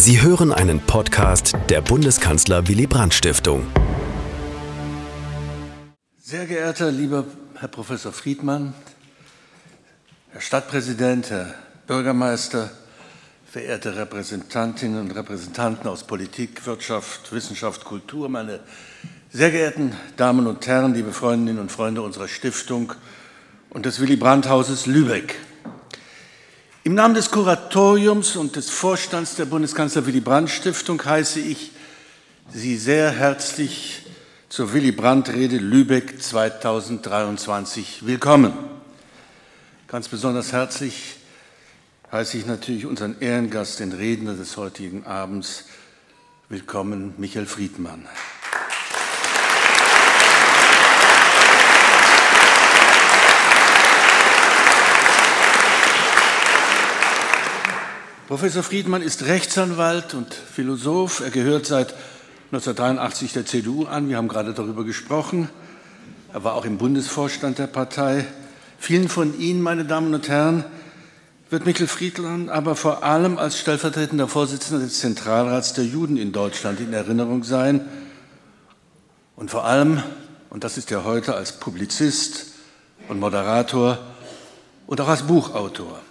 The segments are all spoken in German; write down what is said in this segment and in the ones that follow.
Sie hören einen Podcast der Bundeskanzler Willy Brandt Stiftung. Sehr geehrter lieber Herr Professor Friedmann, Herr Stadtpräsident, Herr Bürgermeister, verehrte Repräsentantinnen und Repräsentanten aus Politik, Wirtschaft, Wissenschaft, Kultur, meine sehr geehrten Damen und Herren, liebe Freundinnen und Freunde unserer Stiftung und des Willy Brandt Hauses Lübeck. Im Namen des Kuratoriums und des Vorstands der Bundeskanzler Willy Brandt Stiftung heiße ich Sie sehr herzlich zur Willy Brandt Rede Lübeck 2023 willkommen. Ganz besonders herzlich heiße ich natürlich unseren Ehrengast, den Redner des heutigen Abends, willkommen, Michael Friedmann. Professor Friedmann ist Rechtsanwalt und Philosoph. Er gehört seit 1983 der CDU an. Wir haben gerade darüber gesprochen. Er war auch im Bundesvorstand der Partei. Vielen von Ihnen, meine Damen und Herren, wird Michael Friedmann aber vor allem als stellvertretender Vorsitzender des Zentralrats der Juden in Deutschland in Erinnerung sein. Und vor allem, und das ist er heute, als Publizist und Moderator und auch als Buchautor.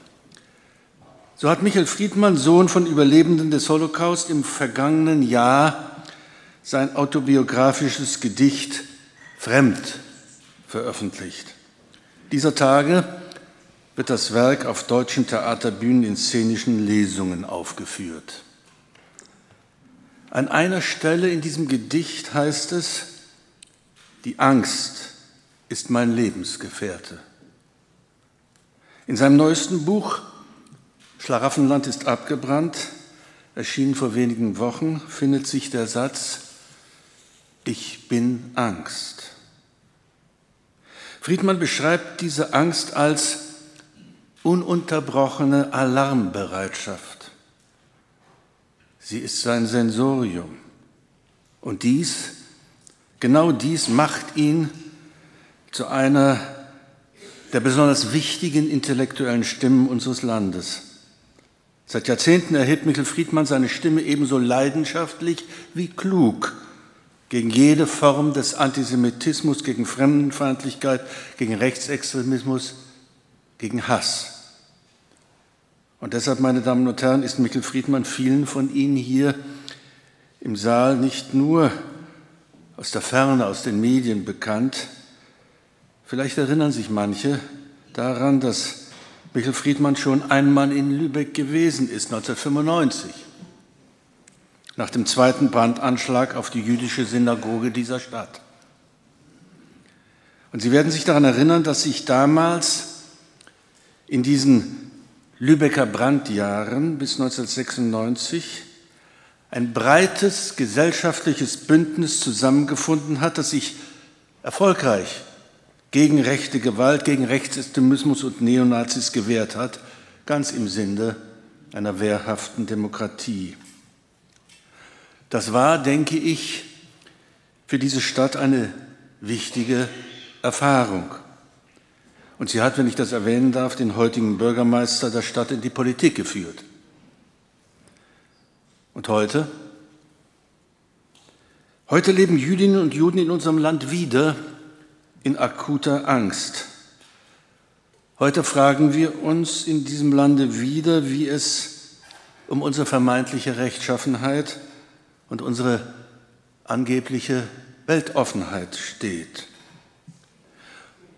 So hat Michael Friedmann, Sohn von Überlebenden des Holocaust, im vergangenen Jahr sein autobiografisches Gedicht Fremd veröffentlicht. Dieser Tage wird das Werk auf deutschen Theaterbühnen in szenischen Lesungen aufgeführt. An einer Stelle in diesem Gedicht heißt es, die Angst ist mein Lebensgefährte. In seinem neuesten Buch Schlaraffenland ist abgebrannt, erschienen vor wenigen Wochen, findet sich der Satz, ich bin Angst. Friedmann beschreibt diese Angst als ununterbrochene Alarmbereitschaft. Sie ist sein Sensorium. Und dies, genau dies macht ihn zu einer der besonders wichtigen intellektuellen Stimmen unseres Landes. Seit Jahrzehnten erhebt Michael Friedmann seine Stimme ebenso leidenschaftlich wie klug gegen jede Form des Antisemitismus, gegen Fremdenfeindlichkeit, gegen Rechtsextremismus, gegen Hass. Und deshalb, meine Damen und Herren, ist Michael Friedmann vielen von Ihnen hier im Saal nicht nur aus der Ferne, aus den Medien bekannt. Vielleicht erinnern sich manche daran, dass Michael Friedmann schon einmal in Lübeck gewesen ist, 1995, nach dem zweiten Brandanschlag auf die jüdische Synagoge dieser Stadt. Und Sie werden sich daran erinnern, dass sich damals in diesen Lübecker Brandjahren bis 1996 ein breites gesellschaftliches Bündnis zusammengefunden hat, das sich erfolgreich gegen rechte Gewalt, gegen Rechtsextremismus und Neonazis gewehrt hat, ganz im Sinne einer wehrhaften Demokratie. Das war, denke ich, für diese Stadt eine wichtige Erfahrung. Und sie hat, wenn ich das erwähnen darf, den heutigen Bürgermeister der Stadt in die Politik geführt. Und heute? Heute leben Jüdinnen und Juden in unserem Land wieder in akuter Angst. Heute fragen wir uns in diesem Lande wieder, wie es um unsere vermeintliche Rechtschaffenheit und unsere angebliche Weltoffenheit steht.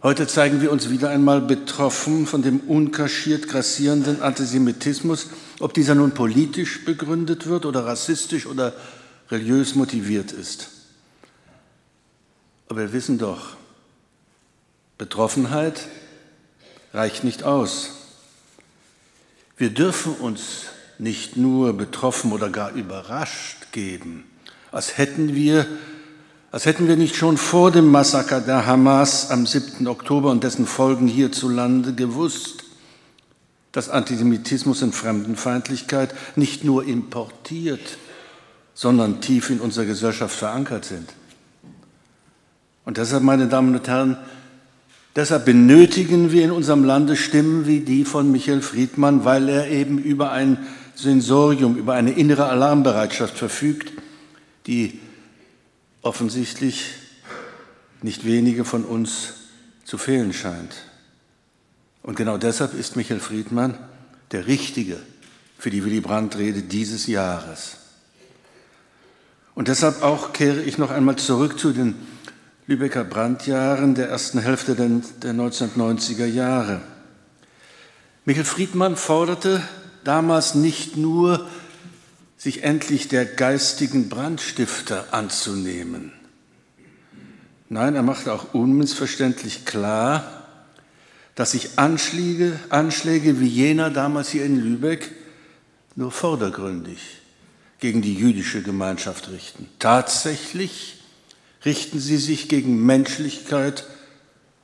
Heute zeigen wir uns wieder einmal betroffen von dem unkaschiert grassierenden Antisemitismus, ob dieser nun politisch begründet wird oder rassistisch oder religiös motiviert ist. Aber wir wissen doch, Betroffenheit reicht nicht aus. Wir dürfen uns nicht nur betroffen oder gar überrascht geben, als hätten wir, als hätten wir nicht schon vor dem Massaker der Hamas am 7. Oktober und dessen Folgen hierzulande gewusst, dass Antisemitismus und Fremdenfeindlichkeit nicht nur importiert, sondern tief in unserer Gesellschaft verankert sind. Und deshalb, meine Damen und Herren, Deshalb benötigen wir in unserem Lande Stimmen wie die von Michael Friedmann, weil er eben über ein Sensorium, über eine innere Alarmbereitschaft verfügt, die offensichtlich nicht wenige von uns zu fehlen scheint. Und genau deshalb ist Michael Friedmann der Richtige für die Willy Brandt-Rede dieses Jahres. Und deshalb auch kehre ich noch einmal zurück zu den Lübecker Brandjahren der ersten Hälfte der 1990er Jahre. Michael Friedmann forderte damals nicht nur, sich endlich der geistigen Brandstifter anzunehmen. Nein, er machte auch unmissverständlich klar, dass sich Anschläge, Anschläge wie jener damals hier in Lübeck nur vordergründig gegen die jüdische Gemeinschaft richten. Tatsächlich richten sie sich gegen Menschlichkeit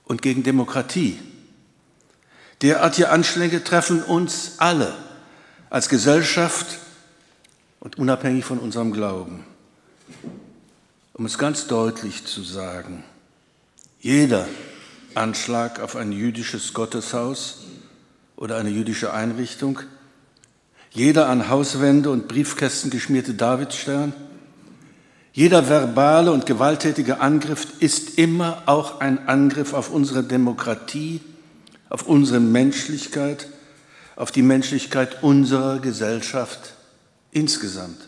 und gegen Demokratie. Derartige Anschläge treffen uns alle als Gesellschaft und unabhängig von unserem Glauben. Um es ganz deutlich zu sagen, jeder Anschlag auf ein jüdisches Gotteshaus oder eine jüdische Einrichtung jeder an Hauswände und Briefkästen geschmierte Davidstern, jeder verbale und gewalttätige Angriff ist immer auch ein Angriff auf unsere Demokratie, auf unsere Menschlichkeit, auf die Menschlichkeit unserer Gesellschaft insgesamt.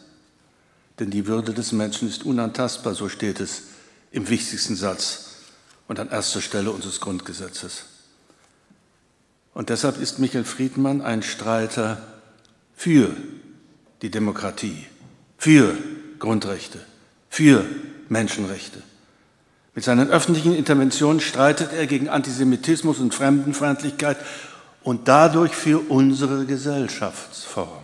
Denn die Würde des Menschen ist unantastbar, so steht es im wichtigsten Satz und an erster Stelle unseres Grundgesetzes. Und deshalb ist Michael Friedmann ein Streiter für die Demokratie, für Grundrechte, für Menschenrechte. Mit seinen öffentlichen Interventionen streitet er gegen Antisemitismus und Fremdenfeindlichkeit und dadurch für unsere Gesellschaftsform.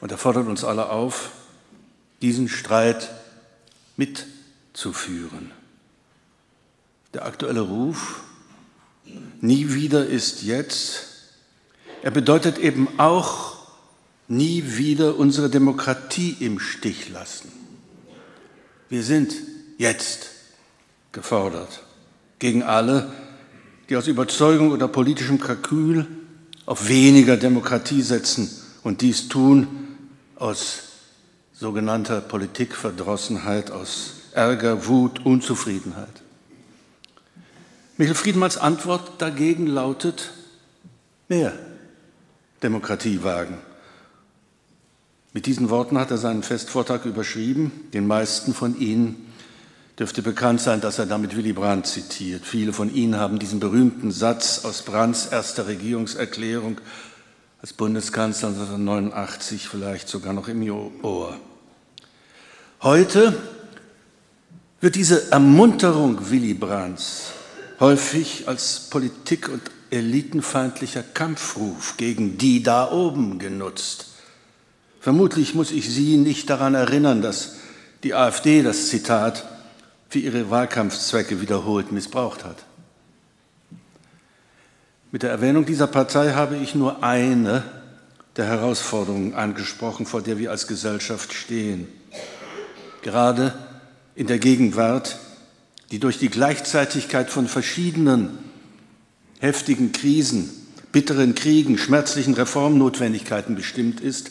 Und er fordert uns alle auf, diesen Streit mitzuführen. Der aktuelle Ruf, nie wieder ist jetzt, er bedeutet eben auch, nie wieder unsere Demokratie im Stich lassen. Wir sind jetzt gefordert gegen alle, die aus Überzeugung oder politischem Kalkül auf weniger Demokratie setzen und dies tun aus sogenannter Politikverdrossenheit, aus Ärger, Wut, Unzufriedenheit. Michael Friedmanns Antwort dagegen lautet mehr Demokratie wagen. Mit diesen Worten hat er seinen Festvortrag überschrieben. Den meisten von Ihnen dürfte bekannt sein, dass er damit Willy Brandt zitiert. Viele von Ihnen haben diesen berühmten Satz aus Brandts erster Regierungserklärung als Bundeskanzler 1989 vielleicht sogar noch im Ohr. Heute wird diese Ermunterung Willy Brandts häufig als Politik- und elitenfeindlicher Kampfruf gegen die da oben genutzt. Vermutlich muss ich Sie nicht daran erinnern, dass die AfD das Zitat für ihre Wahlkampfzwecke wiederholt missbraucht hat. Mit der Erwähnung dieser Partei habe ich nur eine der Herausforderungen angesprochen, vor der wir als Gesellschaft stehen. Gerade in der Gegenwart, die durch die Gleichzeitigkeit von verschiedenen heftigen Krisen, bitteren Kriegen, schmerzlichen Reformnotwendigkeiten bestimmt ist,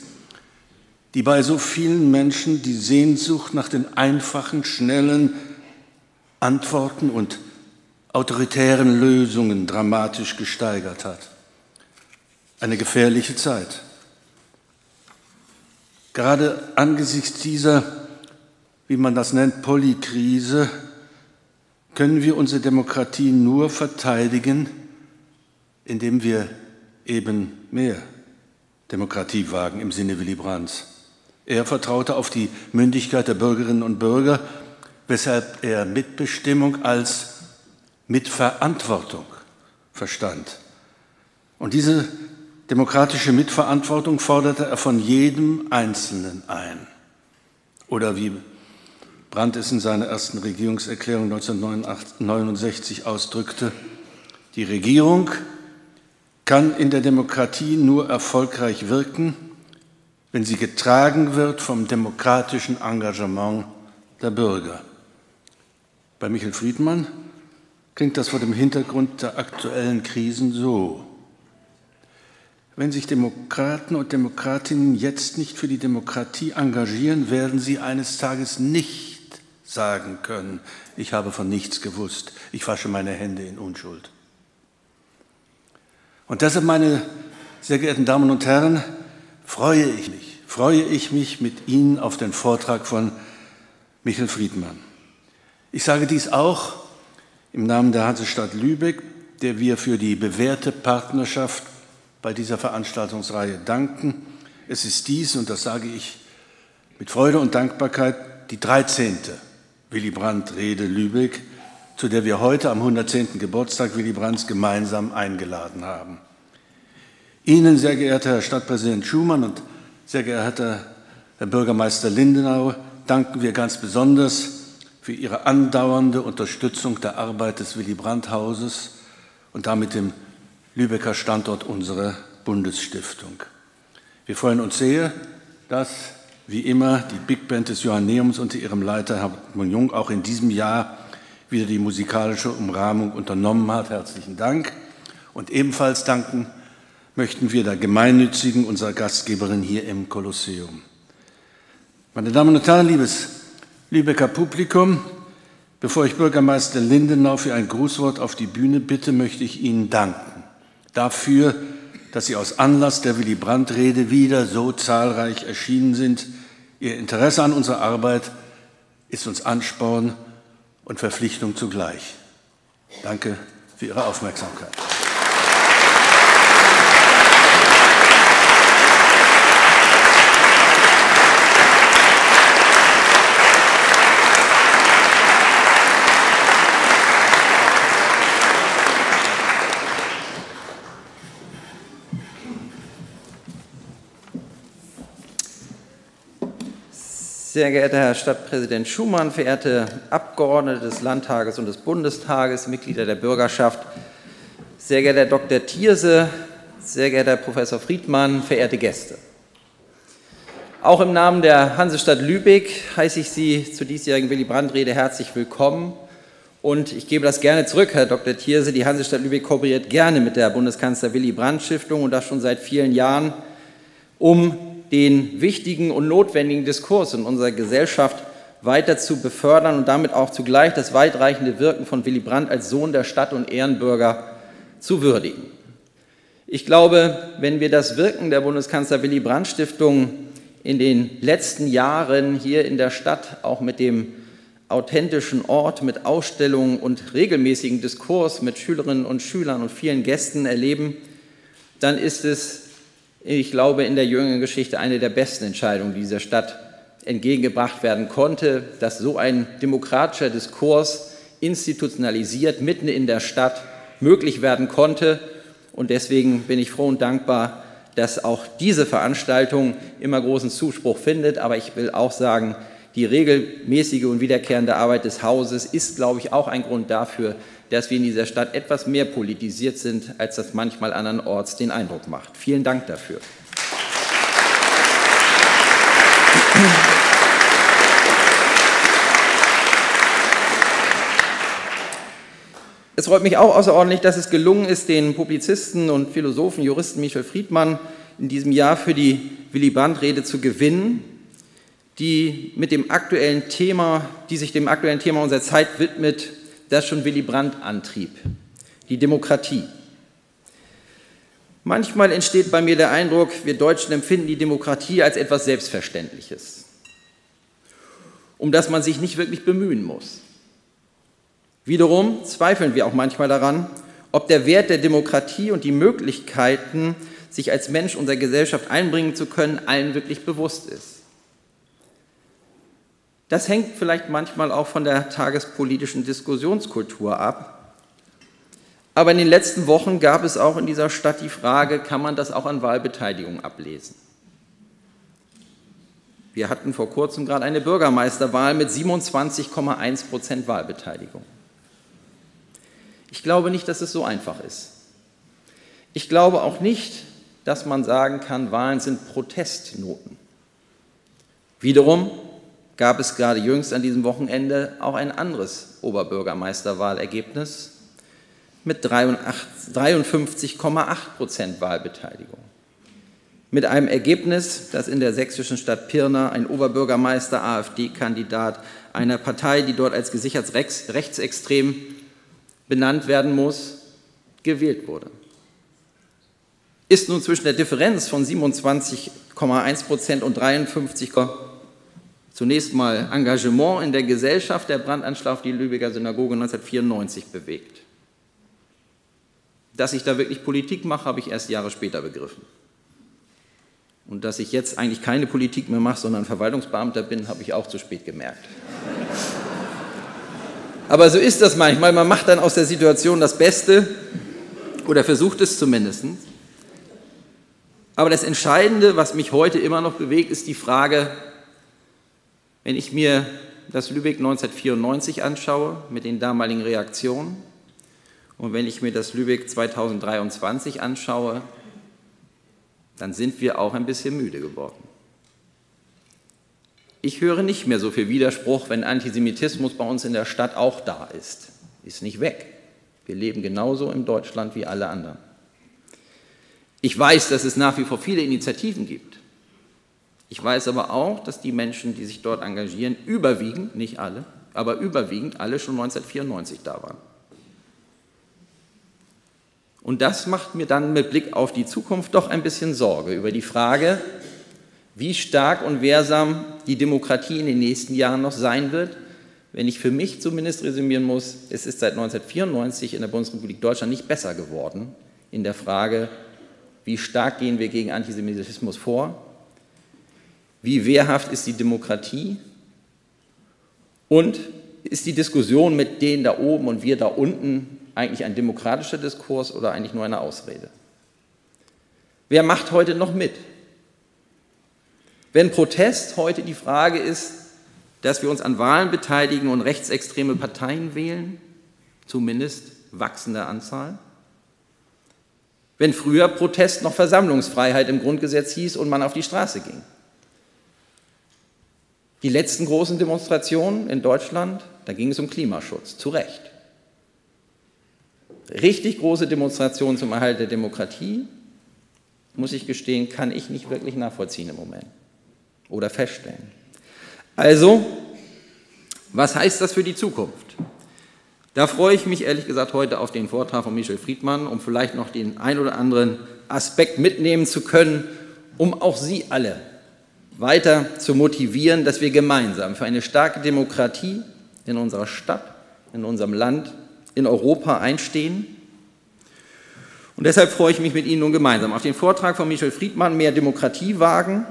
die bei so vielen Menschen die Sehnsucht nach den einfachen, schnellen Antworten und autoritären Lösungen dramatisch gesteigert hat. Eine gefährliche Zeit. Gerade angesichts dieser, wie man das nennt, Polykrise, können wir unsere Demokratie nur verteidigen, indem wir eben mehr Demokratie wagen im Sinne Willy Brandts. Er vertraute auf die Mündigkeit der Bürgerinnen und Bürger, weshalb er Mitbestimmung als Mitverantwortung verstand. Und diese demokratische Mitverantwortung forderte er von jedem Einzelnen ein. Oder wie Brandt es in seiner ersten Regierungserklärung 1969 ausdrückte, die Regierung kann in der Demokratie nur erfolgreich wirken, wenn sie getragen wird vom demokratischen Engagement der Bürger. Bei Michael Friedmann klingt das vor dem Hintergrund der aktuellen Krisen so. wenn sich Demokraten und Demokratinnen jetzt nicht für die Demokratie engagieren, werden sie eines Tages nicht sagen können, ich habe von nichts gewusst, ich wasche meine Hände in Unschuld. Und deshalb, meine sehr geehrten Damen und Herren, freue ich mich, freue ich mich mit Ihnen auf den Vortrag von Michael Friedmann. Ich sage dies auch im Namen der Hansestadt Lübeck, der wir für die bewährte Partnerschaft bei dieser Veranstaltungsreihe danken. Es ist dies, und das sage ich mit Freude und Dankbarkeit, die 13. Willy Brandt-Rede Lübeck, zu der wir heute am 110. Geburtstag Willy Brandts gemeinsam eingeladen haben. Ihnen, sehr geehrter Herr Stadtpräsident Schumann und sehr geehrter Herr Bürgermeister Lindenau, danken wir ganz besonders für Ihre andauernde Unterstützung der Arbeit des Willy Brandt-Hauses und damit dem Lübecker Standort unserer Bundesstiftung. Wir freuen uns sehr, dass wie immer die Big Band des Johanneums unter ihrem Leiter Hartmut Jung auch in diesem Jahr wieder die musikalische Umrahmung unternommen hat. Herzlichen Dank. Und ebenfalls danken möchten wir der Gemeinnützigen, unserer Gastgeberin hier im Kolosseum. Meine Damen und Herren, liebes Lübecker Publikum, bevor ich Bürgermeister Lindenau für ein Grußwort auf die Bühne bitte, möchte ich Ihnen danken dafür, dass Sie aus Anlass der Willy Brandt-Rede wieder so zahlreich erschienen sind. Ihr Interesse an unserer Arbeit ist uns Ansporn und Verpflichtung zugleich. Danke für Ihre Aufmerksamkeit. Sehr geehrter Herr Stadtpräsident Schumann, verehrte Abgeordnete des Landtages und des Bundestages, Mitglieder der Bürgerschaft, sehr geehrter Herr Dr. Thierse, sehr geehrter Herr Professor Friedmann, verehrte Gäste. Auch im Namen der Hansestadt Lübeck heiße ich Sie zur diesjährigen Willy Brandt-Rede herzlich willkommen. Und ich gebe das gerne zurück, Herr Dr. Thierse. Die Hansestadt Lübeck kooperiert gerne mit der Bundeskanzler Willy Brandt Stiftung und das schon seit vielen Jahren, um den wichtigen und notwendigen Diskurs in unserer Gesellschaft weiter zu befördern und damit auch zugleich das weitreichende Wirken von Willy Brandt als Sohn der Stadt und Ehrenbürger zu würdigen. Ich glaube, wenn wir das Wirken der Bundeskanzler Willy Brandt Stiftung in den letzten Jahren hier in der Stadt auch mit dem authentischen Ort, mit Ausstellungen und regelmäßigen Diskurs mit Schülerinnen und Schülern und vielen Gästen erleben, dann ist es ich glaube, in der jüngeren Geschichte eine der besten Entscheidungen dieser Stadt entgegengebracht werden konnte, dass so ein demokratischer Diskurs institutionalisiert mitten in der Stadt möglich werden konnte. Und deswegen bin ich froh und dankbar, dass auch diese Veranstaltung immer großen Zuspruch findet. Aber ich will auch sagen, die regelmäßige und wiederkehrende Arbeit des Hauses ist, glaube ich, auch ein Grund dafür, dass wir in dieser Stadt etwas mehr politisiert sind, als das manchmal andernorts den Eindruck macht. Vielen Dank dafür. Es freut mich auch außerordentlich, dass es gelungen ist, den Publizisten und Philosophen, Juristen Michel Friedmann in diesem Jahr für die Willy Brandt-Rede zu gewinnen, die, mit dem aktuellen Thema, die sich dem aktuellen Thema unserer Zeit widmet, das schon Willy Brandt antrieb, die Demokratie. Manchmal entsteht bei mir der Eindruck, wir Deutschen empfinden die Demokratie als etwas Selbstverständliches, um das man sich nicht wirklich bemühen muss. Wiederum zweifeln wir auch manchmal daran, ob der Wert der Demokratie und die Möglichkeiten, sich als Mensch unserer Gesellschaft einbringen zu können, allen wirklich bewusst ist. Das hängt vielleicht manchmal auch von der tagespolitischen Diskussionskultur ab. Aber in den letzten Wochen gab es auch in dieser Stadt die Frage, kann man das auch an Wahlbeteiligung ablesen? Wir hatten vor kurzem gerade eine Bürgermeisterwahl mit 27,1 Prozent Wahlbeteiligung. Ich glaube nicht, dass es so einfach ist. Ich glaube auch nicht, dass man sagen kann, Wahlen sind Protestnoten. Wiederum gab es gerade jüngst an diesem Wochenende auch ein anderes Oberbürgermeisterwahlergebnis mit 53,8 Prozent Wahlbeteiligung. mit einem Ergebnis, dass in der sächsischen Stadt Pirna ein Oberbürgermeister, AfD-Kandidat einer Partei, die dort als gesichert rechtsextrem benannt werden muss, gewählt wurde. Ist nun zwischen der Differenz von 27,1 Prozent und 53, zunächst mal Engagement in der Gesellschaft der Brandanschlag die Lübecker Synagoge 1994 bewegt. Dass ich da wirklich Politik mache, habe ich erst Jahre später begriffen. Und dass ich jetzt eigentlich keine Politik mehr mache, sondern Verwaltungsbeamter bin, habe ich auch zu spät gemerkt. Aber so ist das manchmal. Man macht dann aus der Situation das Beste oder versucht es zumindest. Aber das Entscheidende, was mich heute immer noch bewegt, ist die Frage, wenn ich mir das Lübeck 1994 anschaue mit den damaligen Reaktionen und wenn ich mir das Lübeck 2023 anschaue, dann sind wir auch ein bisschen müde geworden. Ich höre nicht mehr so viel Widerspruch, wenn Antisemitismus bei uns in der Stadt auch da ist. Ist nicht weg. Wir leben genauso in Deutschland wie alle anderen. Ich weiß, dass es nach wie vor viele Initiativen gibt. Ich weiß aber auch, dass die Menschen, die sich dort engagieren, überwiegend, nicht alle, aber überwiegend alle schon 1994 da waren. Und das macht mir dann mit Blick auf die Zukunft doch ein bisschen Sorge über die Frage, wie stark und wehrsam die Demokratie in den nächsten Jahren noch sein wird, wenn ich für mich zumindest resümieren muss, es ist seit 1994 in der Bundesrepublik Deutschland nicht besser geworden in der Frage, wie stark gehen wir gegen Antisemitismus vor, wie wehrhaft ist die Demokratie und ist die Diskussion mit denen da oben und wir da unten eigentlich ein demokratischer Diskurs oder eigentlich nur eine Ausrede? Wer macht heute noch mit? Wenn Protest heute die Frage ist, dass wir uns an Wahlen beteiligen und rechtsextreme Parteien wählen, zumindest wachsende Anzahl, wenn früher Protest noch Versammlungsfreiheit im Grundgesetz hieß und man auf die Straße ging. Die letzten großen Demonstrationen in Deutschland, da ging es um Klimaschutz, zu Recht richtig große Demonstration zum Erhalt der Demokratie, muss ich gestehen, kann ich nicht wirklich nachvollziehen im Moment oder feststellen. Also, was heißt das für die Zukunft? Da freue ich mich ehrlich gesagt heute auf den Vortrag von Michel Friedmann, um vielleicht noch den ein oder anderen Aspekt mitnehmen zu können, um auch Sie alle weiter zu motivieren, dass wir gemeinsam für eine starke Demokratie in unserer Stadt, in unserem Land in Europa einstehen. Und deshalb freue ich mich mit Ihnen nun gemeinsam auf den Vortrag von Michel Friedmann, Mehr Demokratie wagen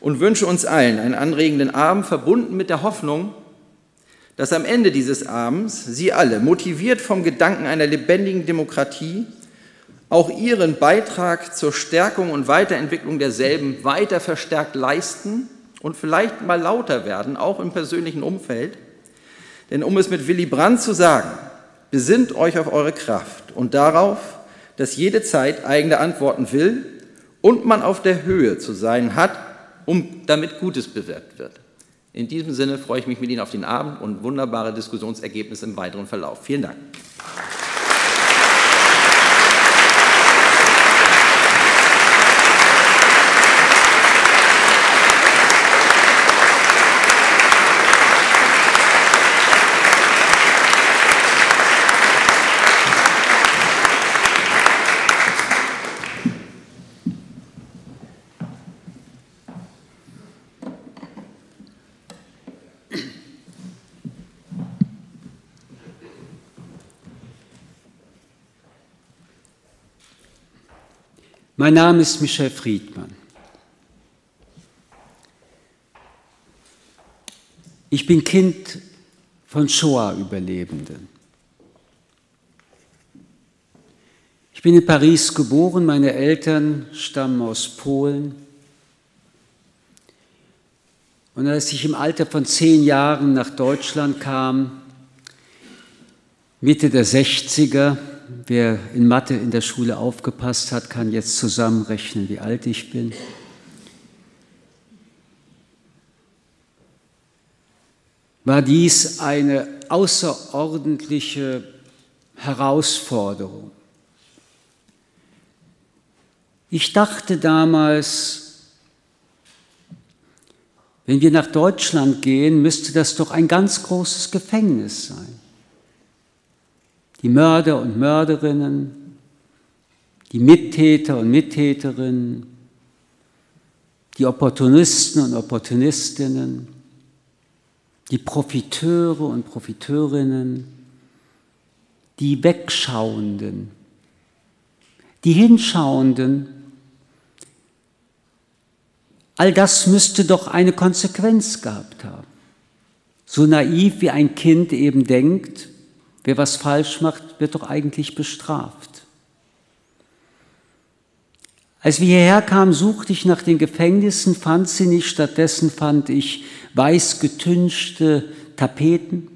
und wünsche uns allen einen anregenden Abend, verbunden mit der Hoffnung, dass am Ende dieses Abends Sie alle, motiviert vom Gedanken einer lebendigen Demokratie, auch Ihren Beitrag zur Stärkung und Weiterentwicklung derselben weiter verstärkt leisten und vielleicht mal lauter werden, auch im persönlichen Umfeld. Denn um es mit Willy Brandt zu sagen, Besinnt euch auf eure Kraft und darauf, dass jede Zeit eigene Antworten will und man auf der Höhe zu sein hat, um damit Gutes bewirkt wird. In diesem Sinne freue ich mich mit Ihnen auf den Abend und wunderbare Diskussionsergebnisse im weiteren Verlauf. Vielen Dank. Mein Name ist Michel Friedmann. Ich bin Kind von Shoah-Überlebenden. Ich bin in Paris geboren, meine Eltern stammen aus Polen. Und als ich im Alter von zehn Jahren nach Deutschland kam, Mitte der 60er, Wer in Mathe in der Schule aufgepasst hat, kann jetzt zusammenrechnen, wie alt ich bin. War dies eine außerordentliche Herausforderung. Ich dachte damals, wenn wir nach Deutschland gehen, müsste das doch ein ganz großes Gefängnis sein. Die Mörder und Mörderinnen, die Mittäter und Mittäterinnen, die Opportunisten und Opportunistinnen, die Profiteure und Profiteurinnen, die Wegschauenden, die Hinschauenden. All das müsste doch eine Konsequenz gehabt haben. So naiv wie ein Kind eben denkt, wer was falsch macht, wird doch eigentlich bestraft. Als wir hierher kamen, suchte ich nach den Gefängnissen, fand sie nicht, stattdessen fand ich weiß getünchte Tapeten,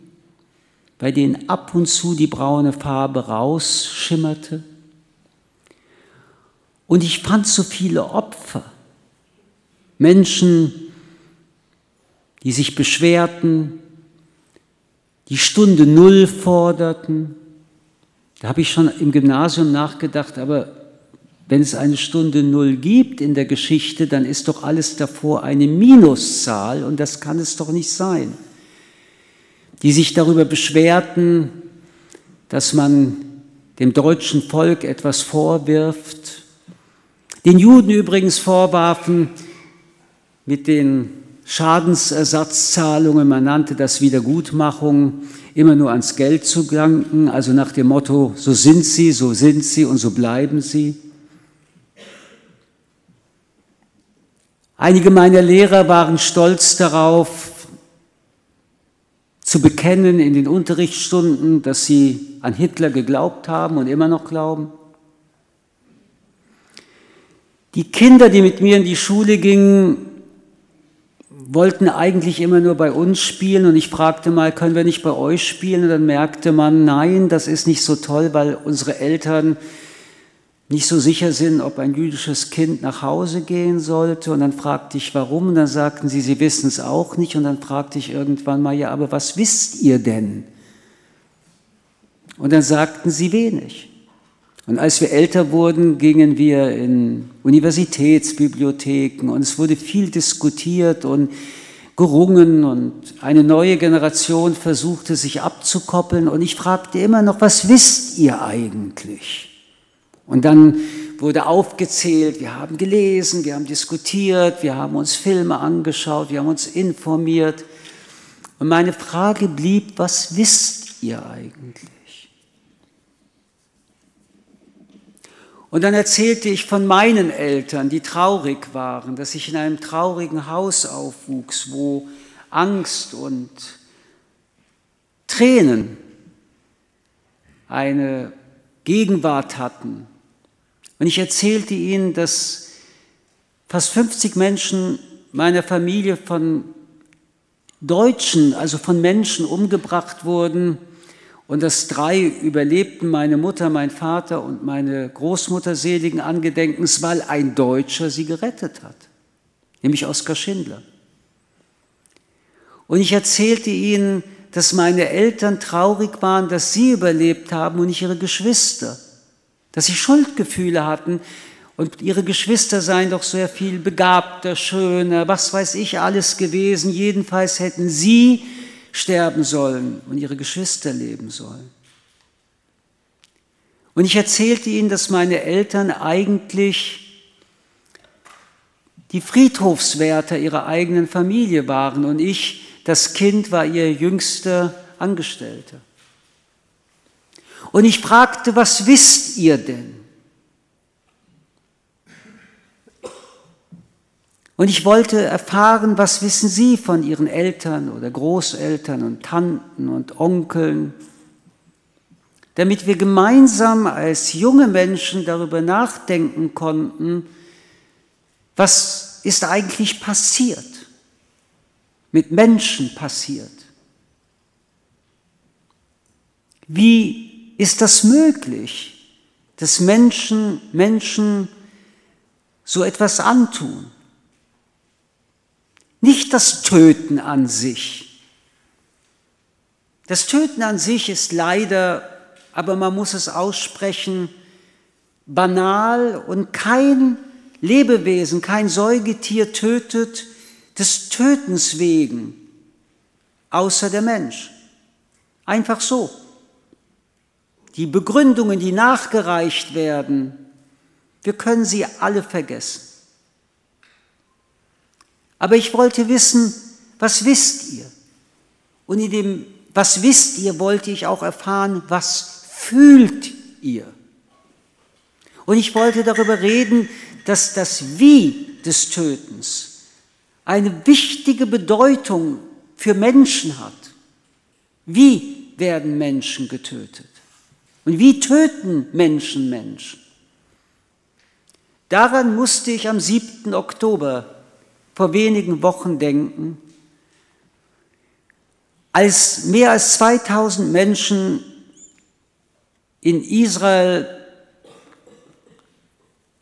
bei denen ab und zu die braune Farbe rausschimmerte. Und ich fand so viele Opfer, Menschen, die sich beschwerten, die Stunde Null forderten. Da habe ich schon im Gymnasium nachgedacht, aber wenn es eine Stunde Null gibt in der Geschichte, dann ist doch alles davor eine Minuszahl und das kann es doch nicht sein. Die sich darüber beschwerten, dass man dem deutschen Volk etwas vorwirft, den Juden übrigens vorwarfen mit den Schadensersatzzahlungen, man nannte das Wiedergutmachung, immer nur ans Geld zu gelangen, also nach dem Motto, so sind sie, so sind sie und so bleiben sie. Einige meiner Lehrer waren stolz darauf, zu bekennen in den Unterrichtsstunden, dass sie an Hitler geglaubt haben und immer noch glauben. Die Kinder, die mit mir in die Schule gingen, wollten eigentlich immer nur bei uns spielen und ich fragte mal, können wir nicht bei euch spielen? Und dann merkte man, nein, das ist nicht so toll, weil unsere Eltern nicht so sicher sind, ob ein jüdisches Kind nach Hause gehen sollte. Und dann fragte ich, warum? Und dann sagten sie, sie wissen es auch nicht. Und dann fragte ich irgendwann mal, ja, aber was wisst ihr denn? Und dann sagten sie wenig. Und als wir älter wurden, gingen wir in Universitätsbibliotheken und es wurde viel diskutiert und gerungen und eine neue Generation versuchte sich abzukoppeln und ich fragte immer noch, was wisst ihr eigentlich? Und dann wurde aufgezählt, wir haben gelesen, wir haben diskutiert, wir haben uns Filme angeschaut, wir haben uns informiert. Und meine Frage blieb, was wisst ihr eigentlich? Und dann erzählte ich von meinen Eltern, die traurig waren, dass ich in einem traurigen Haus aufwuchs, wo Angst und Tränen eine Gegenwart hatten. Und ich erzählte ihnen, dass fast 50 Menschen meiner Familie von Deutschen, also von Menschen umgebracht wurden und dass drei überlebten, meine Mutter, mein Vater und meine Großmutter seligen Angedenkens, weil ein Deutscher sie gerettet hat, nämlich Oskar Schindler. Und ich erzählte ihnen, dass meine Eltern traurig waren, dass sie überlebt haben und nicht ihre Geschwister dass sie Schuldgefühle hatten und ihre Geschwister seien doch sehr viel begabter, schöner, was weiß ich alles gewesen. Jedenfalls hätten sie sterben sollen und ihre Geschwister leben sollen. Und ich erzählte ihnen, dass meine Eltern eigentlich die Friedhofswärter ihrer eigenen Familie waren und ich, das Kind, war ihr jüngster Angestellter. Und ich fragte, was wisst ihr denn? Und ich wollte erfahren, was wissen Sie von Ihren Eltern oder Großeltern und Tanten und Onkeln, damit wir gemeinsam als junge Menschen darüber nachdenken konnten, was ist eigentlich passiert, mit Menschen passiert. Wie ist das möglich, dass Menschen Menschen so etwas antun? Nicht das Töten an sich. Das Töten an sich ist leider, aber man muss es aussprechen, banal und kein Lebewesen, kein Säugetier tötet des Tötens wegen, außer der Mensch. Einfach so. Die Begründungen, die nachgereicht werden, wir können sie alle vergessen. Aber ich wollte wissen, was wisst ihr? Und in dem, was wisst ihr, wollte ich auch erfahren, was fühlt ihr? Und ich wollte darüber reden, dass das Wie des Tötens eine wichtige Bedeutung für Menschen hat. Wie werden Menschen getötet? Und wie töten Menschen Menschen? Daran musste ich am 7. Oktober vor wenigen Wochen denken, als mehr als 2000 Menschen in Israel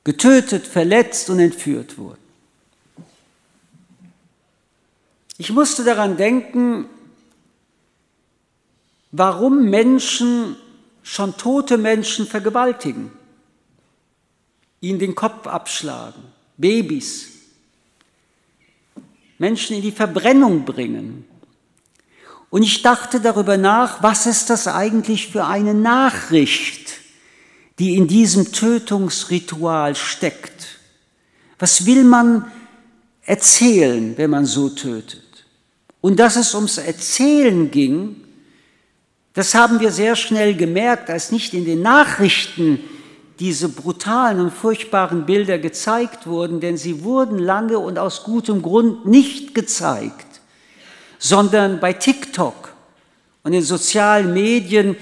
getötet, verletzt und entführt wurden. Ich musste daran denken, warum Menschen, schon tote Menschen vergewaltigen, ihnen den Kopf abschlagen, Babys, Menschen in die Verbrennung bringen. Und ich dachte darüber nach, was ist das eigentlich für eine Nachricht, die in diesem Tötungsritual steckt. Was will man erzählen, wenn man so tötet? Und dass es ums Erzählen ging, das haben wir sehr schnell gemerkt, als nicht in den Nachrichten diese brutalen und furchtbaren Bilder gezeigt wurden, denn sie wurden lange und aus gutem Grund nicht gezeigt, sondern bei TikTok und den sozialen Medien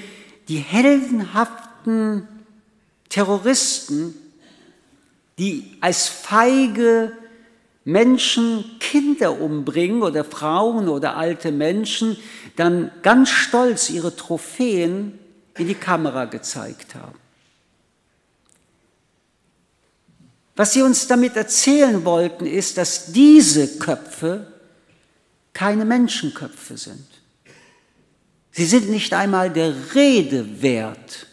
die heldenhaften Terroristen, die als feige Menschen Kinder umbringen oder Frauen oder alte Menschen, dann ganz stolz ihre Trophäen in die Kamera gezeigt haben. Was sie uns damit erzählen wollten, ist, dass diese Köpfe keine Menschenköpfe sind. Sie sind nicht einmal der Rede wert.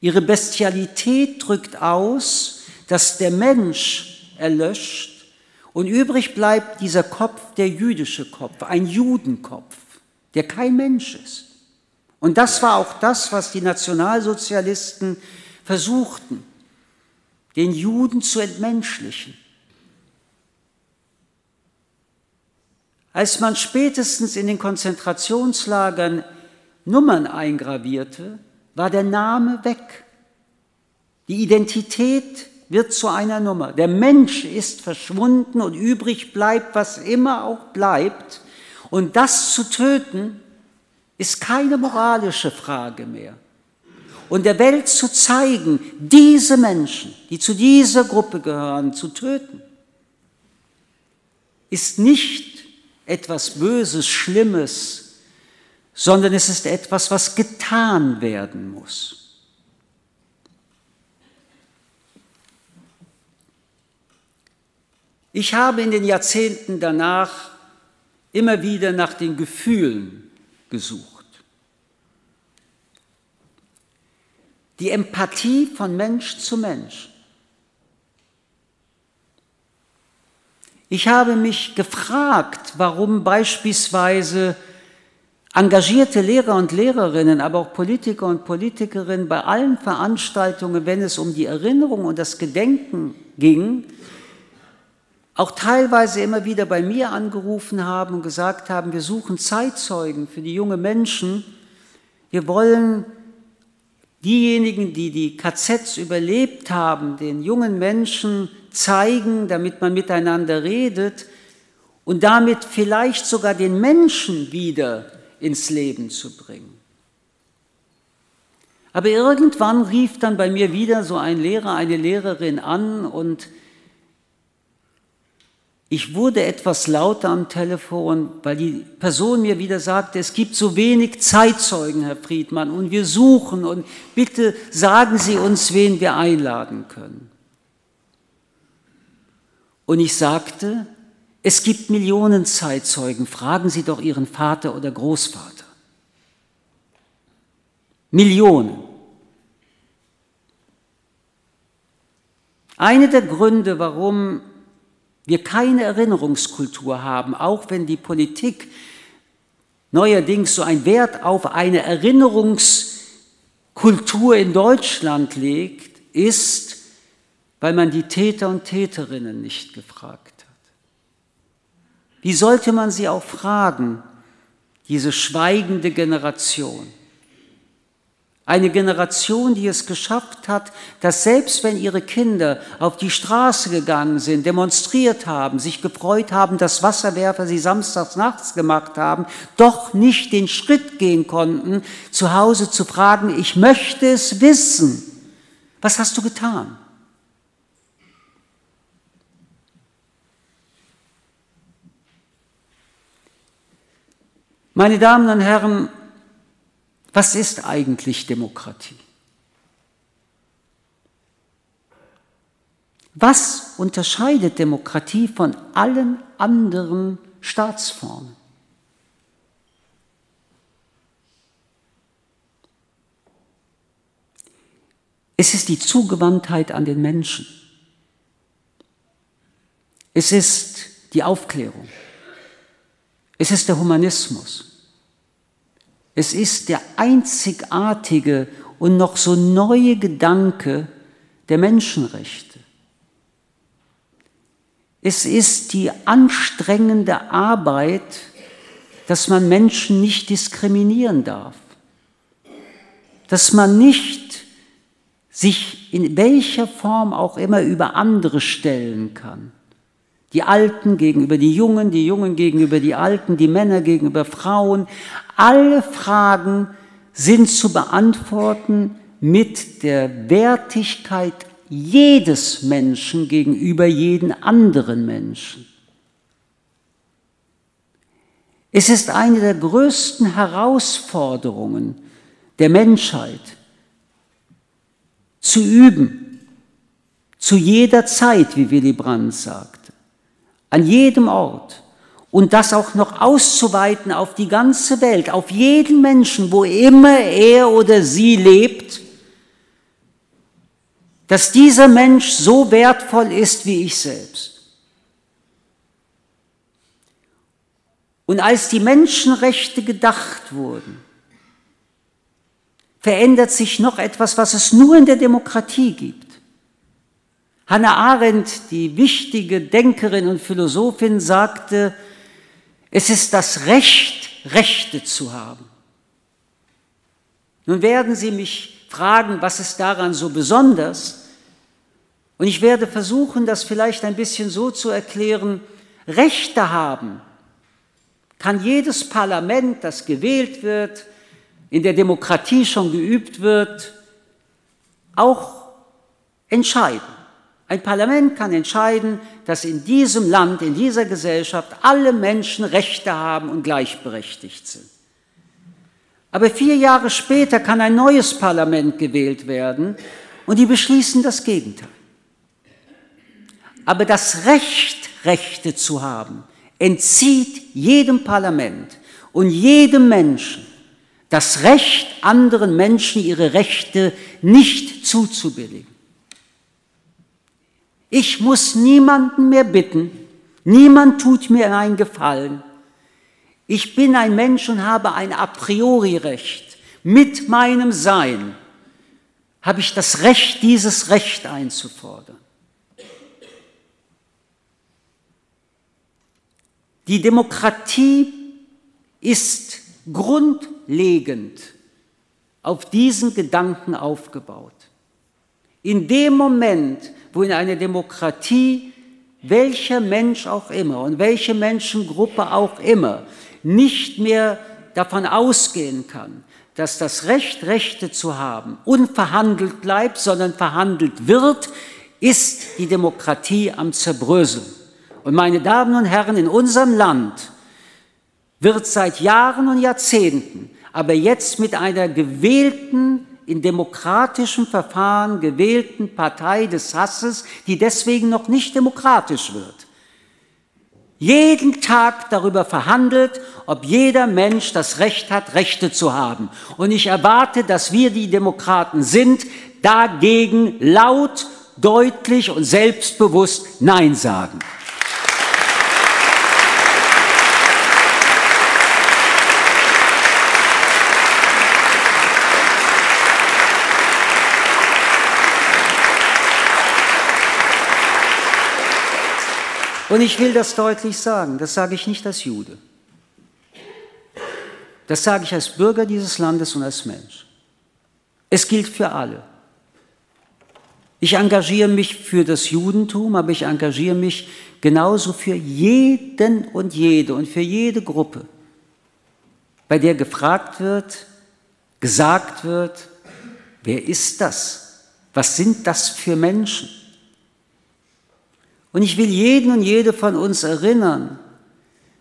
Ihre Bestialität drückt aus, dass der Mensch erlöscht und übrig bleibt dieser Kopf, der jüdische Kopf, ein Judenkopf, der kein Mensch ist. Und das war auch das, was die Nationalsozialisten versuchten, den Juden zu entmenschlichen. Als man spätestens in den Konzentrationslagern Nummern eingravierte, war der Name weg. Die Identität wird zu einer Nummer. Der Mensch ist verschwunden und übrig bleibt, was immer auch bleibt. Und das zu töten, ist keine moralische Frage mehr. Und der Welt zu zeigen, diese Menschen, die zu dieser Gruppe gehören, zu töten, ist nicht etwas Böses, Schlimmes, sondern es ist etwas, was getan werden muss. Ich habe in den Jahrzehnten danach immer wieder nach den Gefühlen gesucht. Die Empathie von Mensch zu Mensch. Ich habe mich gefragt, warum beispielsweise engagierte Lehrer und Lehrerinnen, aber auch Politiker und Politikerinnen bei allen Veranstaltungen, wenn es um die Erinnerung und das Gedenken ging, auch teilweise immer wieder bei mir angerufen haben und gesagt haben, wir suchen Zeitzeugen für die jungen Menschen. Wir wollen diejenigen, die die KZs überlebt haben, den jungen Menschen zeigen, damit man miteinander redet und damit vielleicht sogar den Menschen wieder ins Leben zu bringen. Aber irgendwann rief dann bei mir wieder so ein Lehrer, eine Lehrerin an und ich wurde etwas lauter am Telefon, weil die Person mir wieder sagte, es gibt so wenig Zeitzeugen, Herr Friedmann, und wir suchen und bitte sagen Sie uns, wen wir einladen können. Und ich sagte, es gibt Millionen Zeitzeugen. Fragen Sie doch Ihren Vater oder Großvater. Millionen. Eine der Gründe, warum wir keine Erinnerungskultur haben, auch wenn die Politik neuerdings so einen Wert auf eine Erinnerungskultur in Deutschland legt, ist, weil man die Täter und Täterinnen nicht gefragt hat. Wie sollte man sie auch fragen, diese schweigende Generation? Eine Generation, die es geschafft hat, dass selbst wenn ihre Kinder auf die Straße gegangen sind, demonstriert haben, sich gefreut haben, dass Wasserwerfer sie samstags nachts gemacht haben, doch nicht den Schritt gehen konnten, zu Hause zu fragen, ich möchte es wissen. Was hast du getan? Meine Damen und Herren, was ist eigentlich Demokratie? Was unterscheidet Demokratie von allen anderen Staatsformen? Es ist die Zugewandtheit an den Menschen. Es ist die Aufklärung. Es ist der Humanismus. Es ist der einzigartige und noch so neue Gedanke der Menschenrechte. Es ist die anstrengende Arbeit, dass man Menschen nicht diskriminieren darf, dass man nicht sich in welcher Form auch immer über andere stellen kann. Die Alten gegenüber die Jungen, die Jungen gegenüber die Alten, die Männer gegenüber Frauen. Alle Fragen sind zu beantworten mit der Wertigkeit jedes Menschen gegenüber jeden anderen Menschen. Es ist eine der größten Herausforderungen der Menschheit, zu üben, zu jeder Zeit, wie Willy Brandt sagt an jedem Ort und das auch noch auszuweiten auf die ganze Welt, auf jeden Menschen, wo immer er oder sie lebt, dass dieser Mensch so wertvoll ist wie ich selbst. Und als die Menschenrechte gedacht wurden, verändert sich noch etwas, was es nur in der Demokratie gibt. Hannah Arendt, die wichtige Denkerin und Philosophin, sagte, es ist das Recht, Rechte zu haben. Nun werden Sie mich fragen, was ist daran so besonders? Und ich werde versuchen, das vielleicht ein bisschen so zu erklären, Rechte haben kann jedes Parlament, das gewählt wird, in der Demokratie schon geübt wird, auch entscheiden. Ein Parlament kann entscheiden, dass in diesem Land, in dieser Gesellschaft alle Menschen Rechte haben und gleichberechtigt sind. Aber vier Jahre später kann ein neues Parlament gewählt werden und die beschließen das Gegenteil. Aber das Recht, Rechte zu haben, entzieht jedem Parlament und jedem Menschen das Recht, anderen Menschen ihre Rechte nicht zuzubilligen. Ich muss niemanden mehr bitten, niemand tut mir einen Gefallen. Ich bin ein Mensch und habe ein a priori Recht. Mit meinem Sein habe ich das Recht, dieses Recht einzufordern. Die Demokratie ist grundlegend auf diesen Gedanken aufgebaut. In dem Moment, wo in einer Demokratie welcher Mensch auch immer und welche Menschengruppe auch immer nicht mehr davon ausgehen kann, dass das Recht, Rechte zu haben, unverhandelt bleibt, sondern verhandelt wird, ist die Demokratie am Zerbröseln. Und meine Damen und Herren, in unserem Land wird seit Jahren und Jahrzehnten, aber jetzt mit einer gewählten in demokratischen Verfahren gewählten Partei des Hasses, die deswegen noch nicht demokratisch wird. Jeden Tag darüber verhandelt, ob jeder Mensch das Recht hat, Rechte zu haben. Und ich erwarte, dass wir die Demokraten sind, dagegen laut deutlich und selbstbewusst Nein sagen. Und ich will das deutlich sagen, das sage ich nicht als Jude. Das sage ich als Bürger dieses Landes und als Mensch. Es gilt für alle. Ich engagiere mich für das Judentum, aber ich engagiere mich genauso für jeden und jede und für jede Gruppe, bei der gefragt wird, gesagt wird, wer ist das? Was sind das für Menschen? Und ich will jeden und jede von uns erinnern,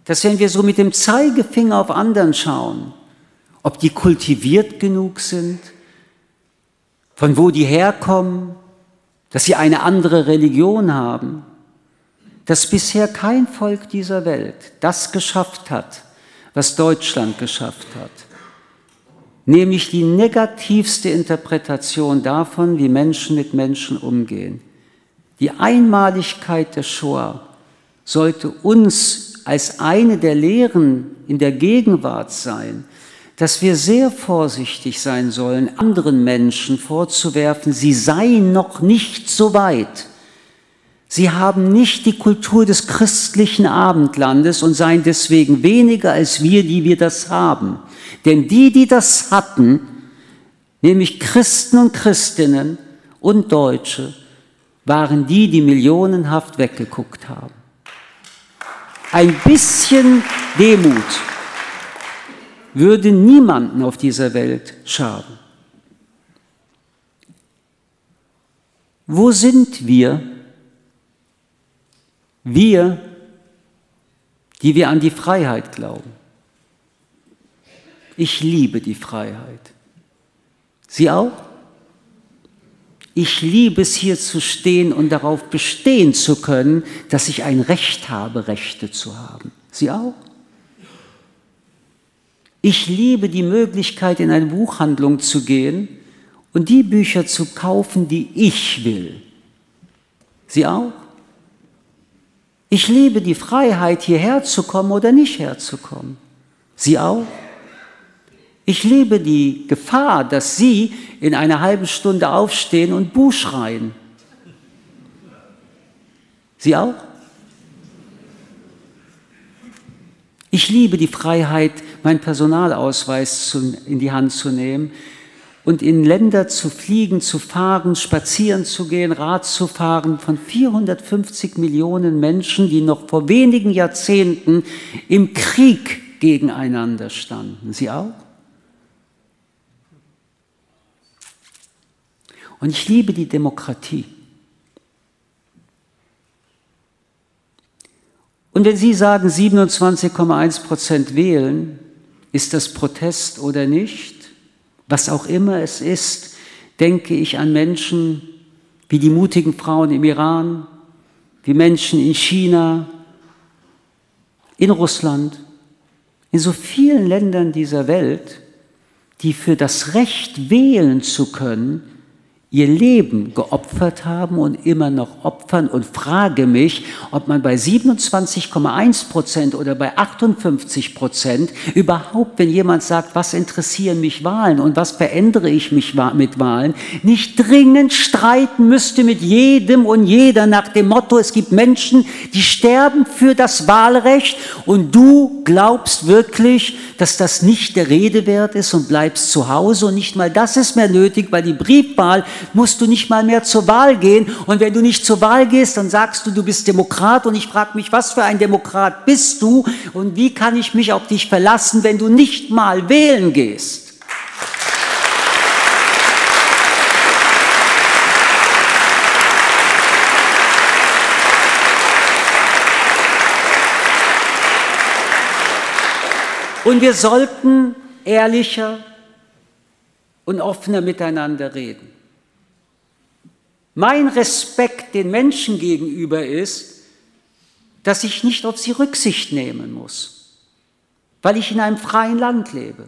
dass wenn wir so mit dem Zeigefinger auf anderen schauen, ob die kultiviert genug sind, von wo die herkommen, dass sie eine andere Religion haben, dass bisher kein Volk dieser Welt das geschafft hat, was Deutschland geschafft hat, nämlich die negativste Interpretation davon, wie Menschen mit Menschen umgehen. Die Einmaligkeit der Shoah sollte uns als eine der Lehren in der Gegenwart sein, dass wir sehr vorsichtig sein sollen, anderen Menschen vorzuwerfen, sie seien noch nicht so weit. Sie haben nicht die Kultur des christlichen Abendlandes und seien deswegen weniger als wir, die wir das haben. Denn die, die das hatten, nämlich Christen und Christinnen und Deutsche, waren die, die millionenhaft weggeguckt haben. Ein bisschen Demut würde niemanden auf dieser Welt schaden. Wo sind wir? Wir, die wir an die Freiheit glauben. Ich liebe die Freiheit. Sie auch? Ich liebe es hier zu stehen und darauf bestehen zu können, dass ich ein Recht habe, Rechte zu haben. Sie auch? Ich liebe die Möglichkeit, in eine Buchhandlung zu gehen und die Bücher zu kaufen, die ich will. Sie auch? Ich liebe die Freiheit, hierher zu kommen oder nicht herzukommen. Sie auch? Ich liebe die Gefahr, dass Sie in einer halben Stunde aufstehen und Buh schreien. Sie auch? Ich liebe die Freiheit, meinen Personalausweis in die Hand zu nehmen und in Länder zu fliegen, zu fahren, spazieren zu gehen, Rad zu fahren von 450 Millionen Menschen, die noch vor wenigen Jahrzehnten im Krieg gegeneinander standen. Sie auch? Und ich liebe die Demokratie. Und wenn Sie sagen, 27,1 Prozent wählen, ist das Protest oder nicht? Was auch immer es ist, denke ich an Menschen wie die mutigen Frauen im Iran, wie Menschen in China, in Russland, in so vielen Ländern dieser Welt, die für das Recht wählen zu können ihr Leben geopfert haben und immer noch opfern und frage mich, ob man bei 27,1 Prozent oder bei 58 Prozent überhaupt, wenn jemand sagt, was interessieren mich Wahlen und was verändere ich mich mit Wahlen, nicht dringend streiten müsste mit jedem und jeder nach dem Motto, es gibt Menschen, die sterben für das Wahlrecht und du glaubst wirklich, dass das nicht der Rede wert ist und bleibst zu Hause und nicht mal das ist mehr nötig, weil die Briefwahl musst du nicht mal mehr zur Wahl gehen. Und wenn du nicht zur Wahl gehst, dann sagst du, du bist Demokrat. Und ich frage mich, was für ein Demokrat bist du? Und wie kann ich mich auf dich verlassen, wenn du nicht mal wählen gehst? Und wir sollten ehrlicher und offener miteinander reden. Mein Respekt den Menschen gegenüber ist, dass ich nicht auf sie Rücksicht nehmen muss, weil ich in einem freien Land lebe.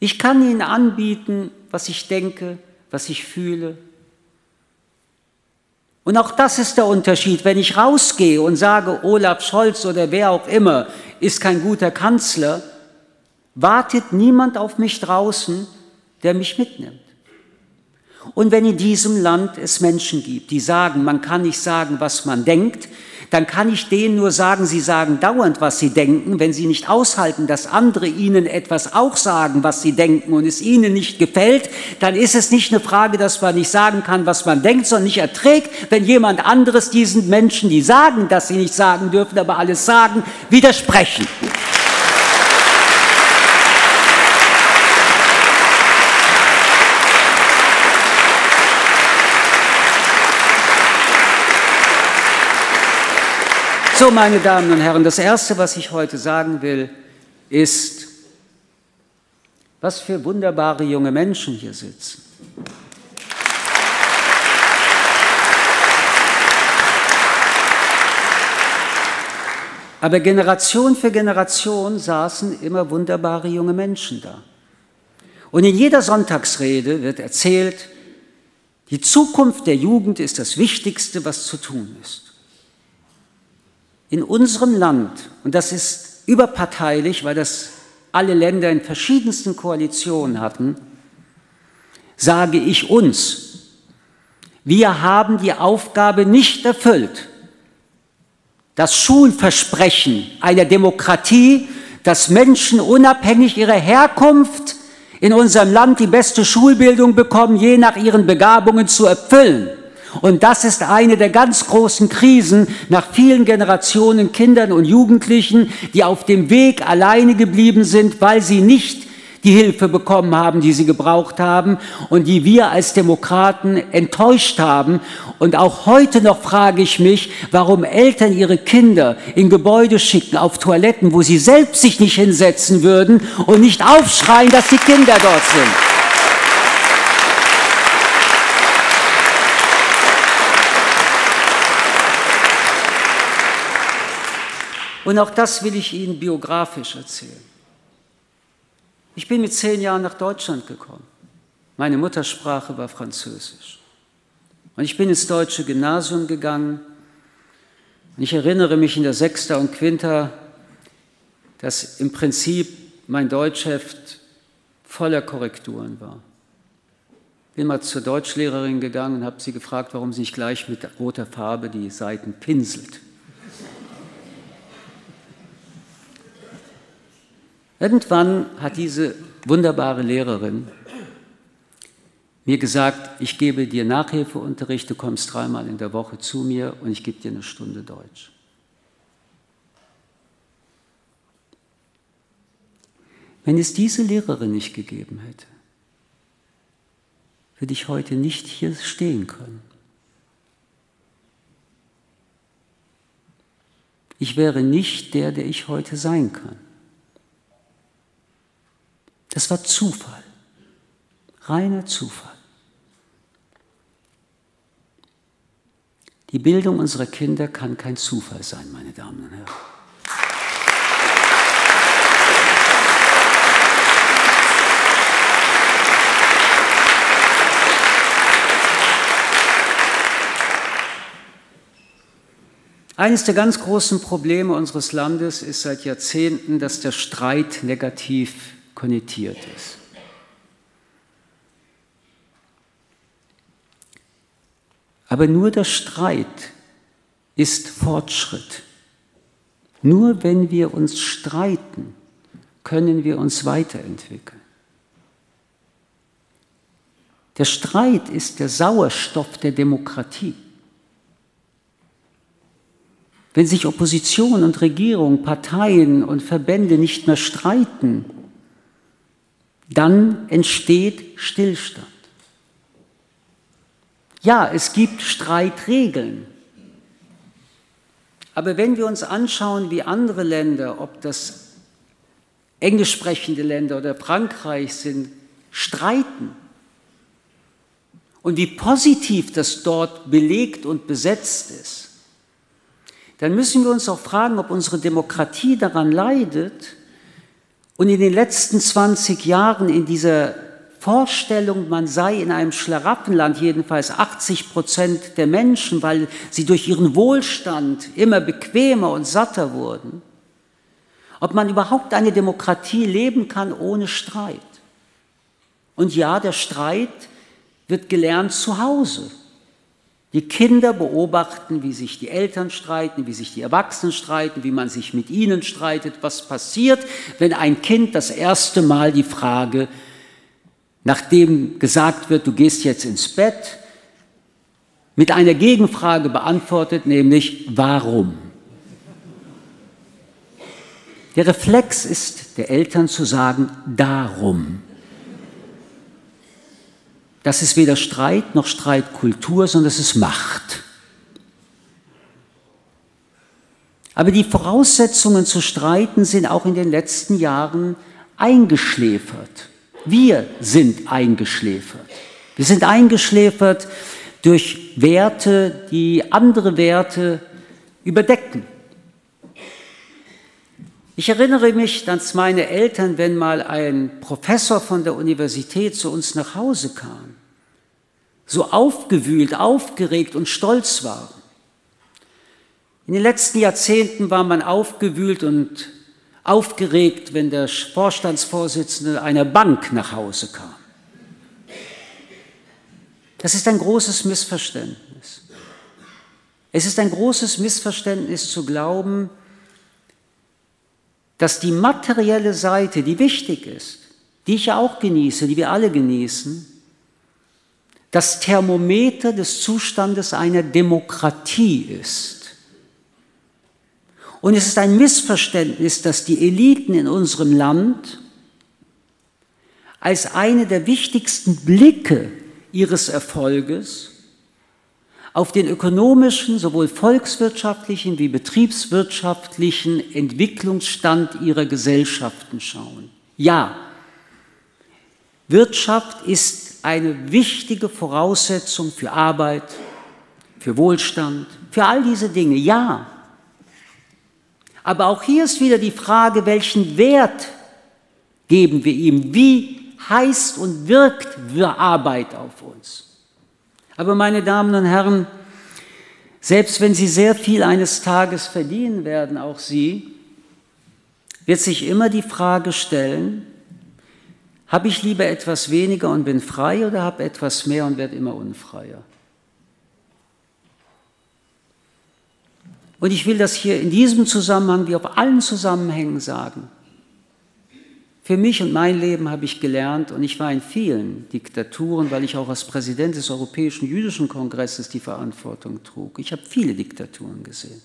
Ich kann ihnen anbieten, was ich denke, was ich fühle. Und auch das ist der Unterschied. Wenn ich rausgehe und sage, Olaf Scholz oder wer auch immer ist kein guter Kanzler, wartet niemand auf mich draußen, der mich mitnimmt. Und wenn in diesem Land es Menschen gibt, die sagen, man kann nicht sagen, was man denkt, dann kann ich denen nur sagen, sie sagen dauernd, was sie denken. Wenn sie nicht aushalten, dass andere ihnen etwas auch sagen, was sie denken und es ihnen nicht gefällt, dann ist es nicht eine Frage, dass man nicht sagen kann, was man denkt, sondern nicht erträgt, wenn jemand anderes diesen Menschen, die sagen, dass sie nicht sagen dürfen, aber alles sagen, widersprechen. So, meine Damen und Herren, das Erste, was ich heute sagen will, ist, was für wunderbare junge Menschen hier sitzen. Aber Generation für Generation saßen immer wunderbare junge Menschen da. Und in jeder Sonntagsrede wird erzählt, die Zukunft der Jugend ist das Wichtigste, was zu tun ist in unserem Land, und das ist überparteilich, weil das alle Länder in verschiedensten Koalitionen hatten, sage ich uns, wir haben die Aufgabe nicht erfüllt, das Schulversprechen einer Demokratie, dass Menschen unabhängig ihrer Herkunft in unserem Land die beste Schulbildung bekommen, je nach ihren Begabungen zu erfüllen. Und das ist eine der ganz großen Krisen nach vielen Generationen Kindern und Jugendlichen, die auf dem Weg alleine geblieben sind, weil sie nicht die Hilfe bekommen haben, die sie gebraucht haben und die wir als Demokraten enttäuscht haben. Und auch heute noch frage ich mich, warum Eltern ihre Kinder in Gebäude schicken, auf Toiletten, wo sie selbst sich nicht hinsetzen würden und nicht aufschreien, dass die Kinder dort sind. Und auch das will ich Ihnen biografisch erzählen. Ich bin mit zehn Jahren nach Deutschland gekommen. Meine Muttersprache war Französisch. Und ich bin ins deutsche Gymnasium gegangen. Und ich erinnere mich in der Sechster und Quinta, dass im Prinzip mein Deutschheft voller Korrekturen war. Bin mal zur Deutschlehrerin gegangen und habe sie gefragt, warum sie nicht gleich mit roter Farbe die Seiten pinselt. Irgendwann hat diese wunderbare Lehrerin mir gesagt, ich gebe dir Nachhilfeunterricht, du kommst dreimal in der Woche zu mir und ich gebe dir eine Stunde Deutsch. Wenn es diese Lehrerin nicht gegeben hätte, würde ich heute nicht hier stehen können. Ich wäre nicht der, der ich heute sein kann. Das war Zufall, reiner Zufall. Die Bildung unserer Kinder kann kein Zufall sein, meine Damen und Herren. Eines der ganz großen Probleme unseres Landes ist seit Jahrzehnten, dass der Streit negativ konnotiert ist. Aber nur der Streit ist Fortschritt. Nur wenn wir uns streiten, können wir uns weiterentwickeln. Der Streit ist der Sauerstoff der Demokratie. Wenn sich Opposition und Regierung, Parteien und Verbände nicht mehr streiten, dann entsteht Stillstand. Ja, es gibt Streitregeln. Aber wenn wir uns anschauen, wie andere Länder, ob das englisch sprechende Länder oder Frankreich sind, streiten und wie positiv das dort belegt und besetzt ist, dann müssen wir uns auch fragen, ob unsere Demokratie daran leidet, und in den letzten 20 Jahren in dieser Vorstellung, man sei in einem Schlaraffenland, jedenfalls 80 Prozent der Menschen, weil sie durch ihren Wohlstand immer bequemer und satter wurden, ob man überhaupt eine Demokratie leben kann ohne Streit. Und ja, der Streit wird gelernt zu Hause. Die Kinder beobachten, wie sich die Eltern streiten, wie sich die Erwachsenen streiten, wie man sich mit ihnen streitet, was passiert, wenn ein Kind das erste Mal die Frage, nachdem gesagt wird, du gehst jetzt ins Bett, mit einer Gegenfrage beantwortet, nämlich warum? Der Reflex ist der Eltern zu sagen, darum. Das ist weder Streit noch Streitkultur, sondern es ist Macht. Aber die Voraussetzungen zu streiten sind auch in den letzten Jahren eingeschläfert. Wir sind eingeschläfert. Wir sind eingeschläfert durch Werte, die andere Werte überdecken. Ich erinnere mich, dass meine Eltern, wenn mal ein Professor von der Universität zu uns nach Hause kam, so aufgewühlt, aufgeregt und stolz waren. In den letzten Jahrzehnten war man aufgewühlt und aufgeregt, wenn der Vorstandsvorsitzende einer Bank nach Hause kam. Das ist ein großes Missverständnis. Es ist ein großes Missverständnis zu glauben, dass die materielle Seite, die wichtig ist, die ich ja auch genieße, die wir alle genießen, das Thermometer des Zustandes einer Demokratie ist. Und es ist ein Missverständnis, dass die Eliten in unserem Land als eine der wichtigsten Blicke ihres Erfolges auf den ökonomischen, sowohl volkswirtschaftlichen wie betriebswirtschaftlichen Entwicklungsstand ihrer Gesellschaften schauen. Ja, Wirtschaft ist eine wichtige Voraussetzung für Arbeit, für Wohlstand, für all diese Dinge. Ja. Aber auch hier ist wieder die Frage, welchen Wert geben wir ihm? Wie heißt und wirkt Arbeit auf uns? Aber meine Damen und Herren, selbst wenn Sie sehr viel eines Tages verdienen werden, auch Sie, wird sich immer die Frage stellen, habe ich lieber etwas weniger und bin frei oder habe etwas mehr und werde immer unfreier? Und ich will das hier in diesem Zusammenhang wie auf allen Zusammenhängen sagen. Für mich und mein Leben habe ich gelernt, und ich war in vielen Diktaturen, weil ich auch als Präsident des Europäischen Jüdischen Kongresses die Verantwortung trug. Ich habe viele Diktaturen gesehen.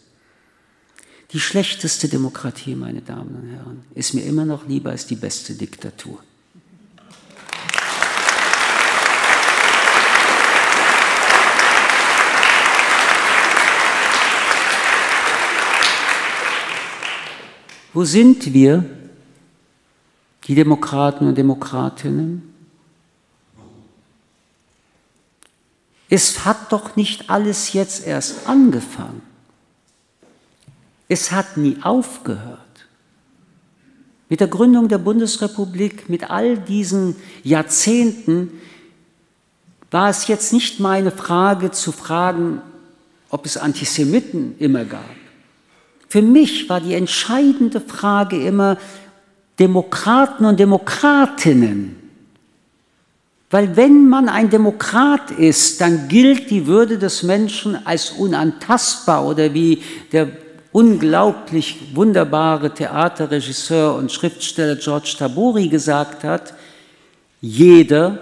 Die schlechteste Demokratie, meine Damen und Herren, ist mir immer noch lieber als die beste Diktatur. Wo sind wir die Demokraten und Demokratinnen? Es hat doch nicht alles jetzt erst angefangen. Es hat nie aufgehört. Mit der Gründung der Bundesrepublik, mit all diesen Jahrzehnten, war es jetzt nicht meine Frage zu fragen, ob es Antisemiten immer gab. Für mich war die entscheidende Frage immer, Demokraten und Demokratinnen. Weil wenn man ein Demokrat ist, dann gilt die Würde des Menschen als unantastbar oder wie der unglaublich wunderbare Theaterregisseur und Schriftsteller George Tabori gesagt hat, jeder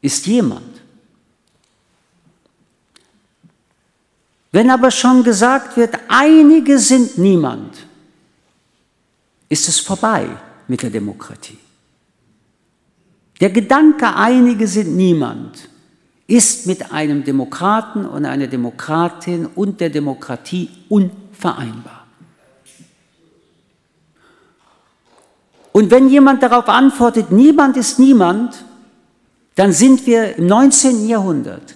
ist jemand. Wenn aber schon gesagt wird, einige sind niemand, ist es vorbei mit der Demokratie. Der Gedanke, einige sind niemand, ist mit einem Demokraten und einer Demokratin und der Demokratie unvereinbar. Und wenn jemand darauf antwortet, niemand ist niemand, dann sind wir im 19. Jahrhundert.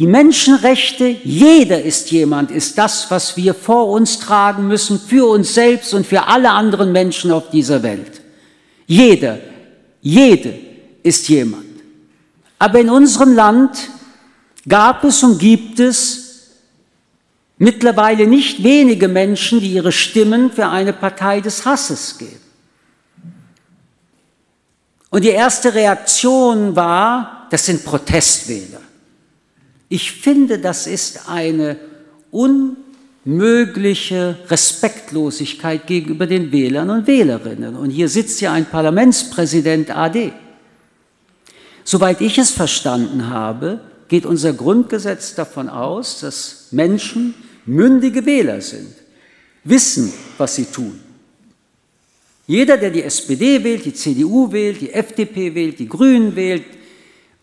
Die Menschenrechte, jeder ist jemand, ist das, was wir vor uns tragen müssen, für uns selbst und für alle anderen Menschen auf dieser Welt. Jeder. Jede ist jemand. Aber in unserem Land gab es und gibt es mittlerweile nicht wenige Menschen, die ihre Stimmen für eine Partei des Hasses geben. Und die erste Reaktion war, das sind Protestwähler. Ich finde, das ist eine unmögliche Respektlosigkeit gegenüber den Wählern und Wählerinnen. Und hier sitzt ja ein Parlamentspräsident AD. Soweit ich es verstanden habe, geht unser Grundgesetz davon aus, dass Menschen mündige Wähler sind, wissen, was sie tun. Jeder, der die SPD wählt, die CDU wählt, die FDP wählt, die Grünen wählt,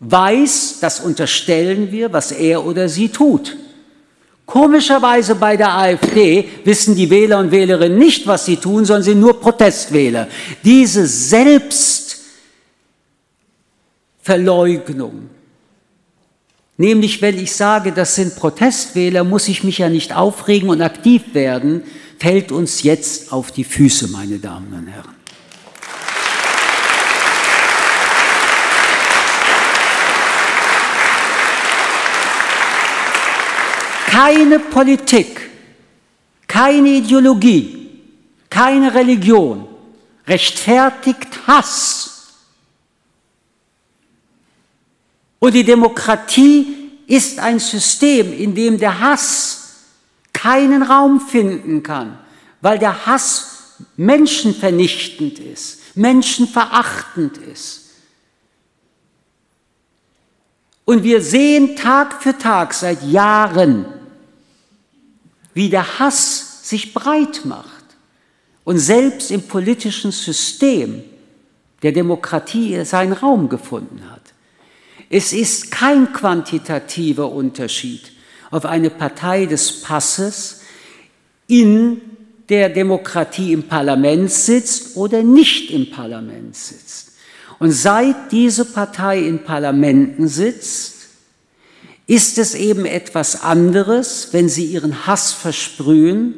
weiß, das unterstellen wir, was er oder sie tut. Komischerweise bei der AfD wissen die Wähler und Wählerinnen nicht, was sie tun, sondern sind nur Protestwähler. Diese Selbstverleugnung, nämlich wenn ich sage, das sind Protestwähler, muss ich mich ja nicht aufregen und aktiv werden, fällt uns jetzt auf die Füße, meine Damen und Herren. Keine Politik, keine Ideologie, keine Religion rechtfertigt Hass. Und die Demokratie ist ein System, in dem der Hass keinen Raum finden kann, weil der Hass menschenvernichtend ist, menschenverachtend ist. Und wir sehen Tag für Tag seit Jahren, wie der Hass sich breit macht und selbst im politischen System der Demokratie seinen Raum gefunden hat. Es ist kein quantitativer Unterschied, auf eine Partei des Passes in der Demokratie im Parlament sitzt oder nicht im Parlament sitzt. Und seit diese Partei in Parlamenten sitzt, ist es eben etwas anderes, wenn sie ihren Hass versprühen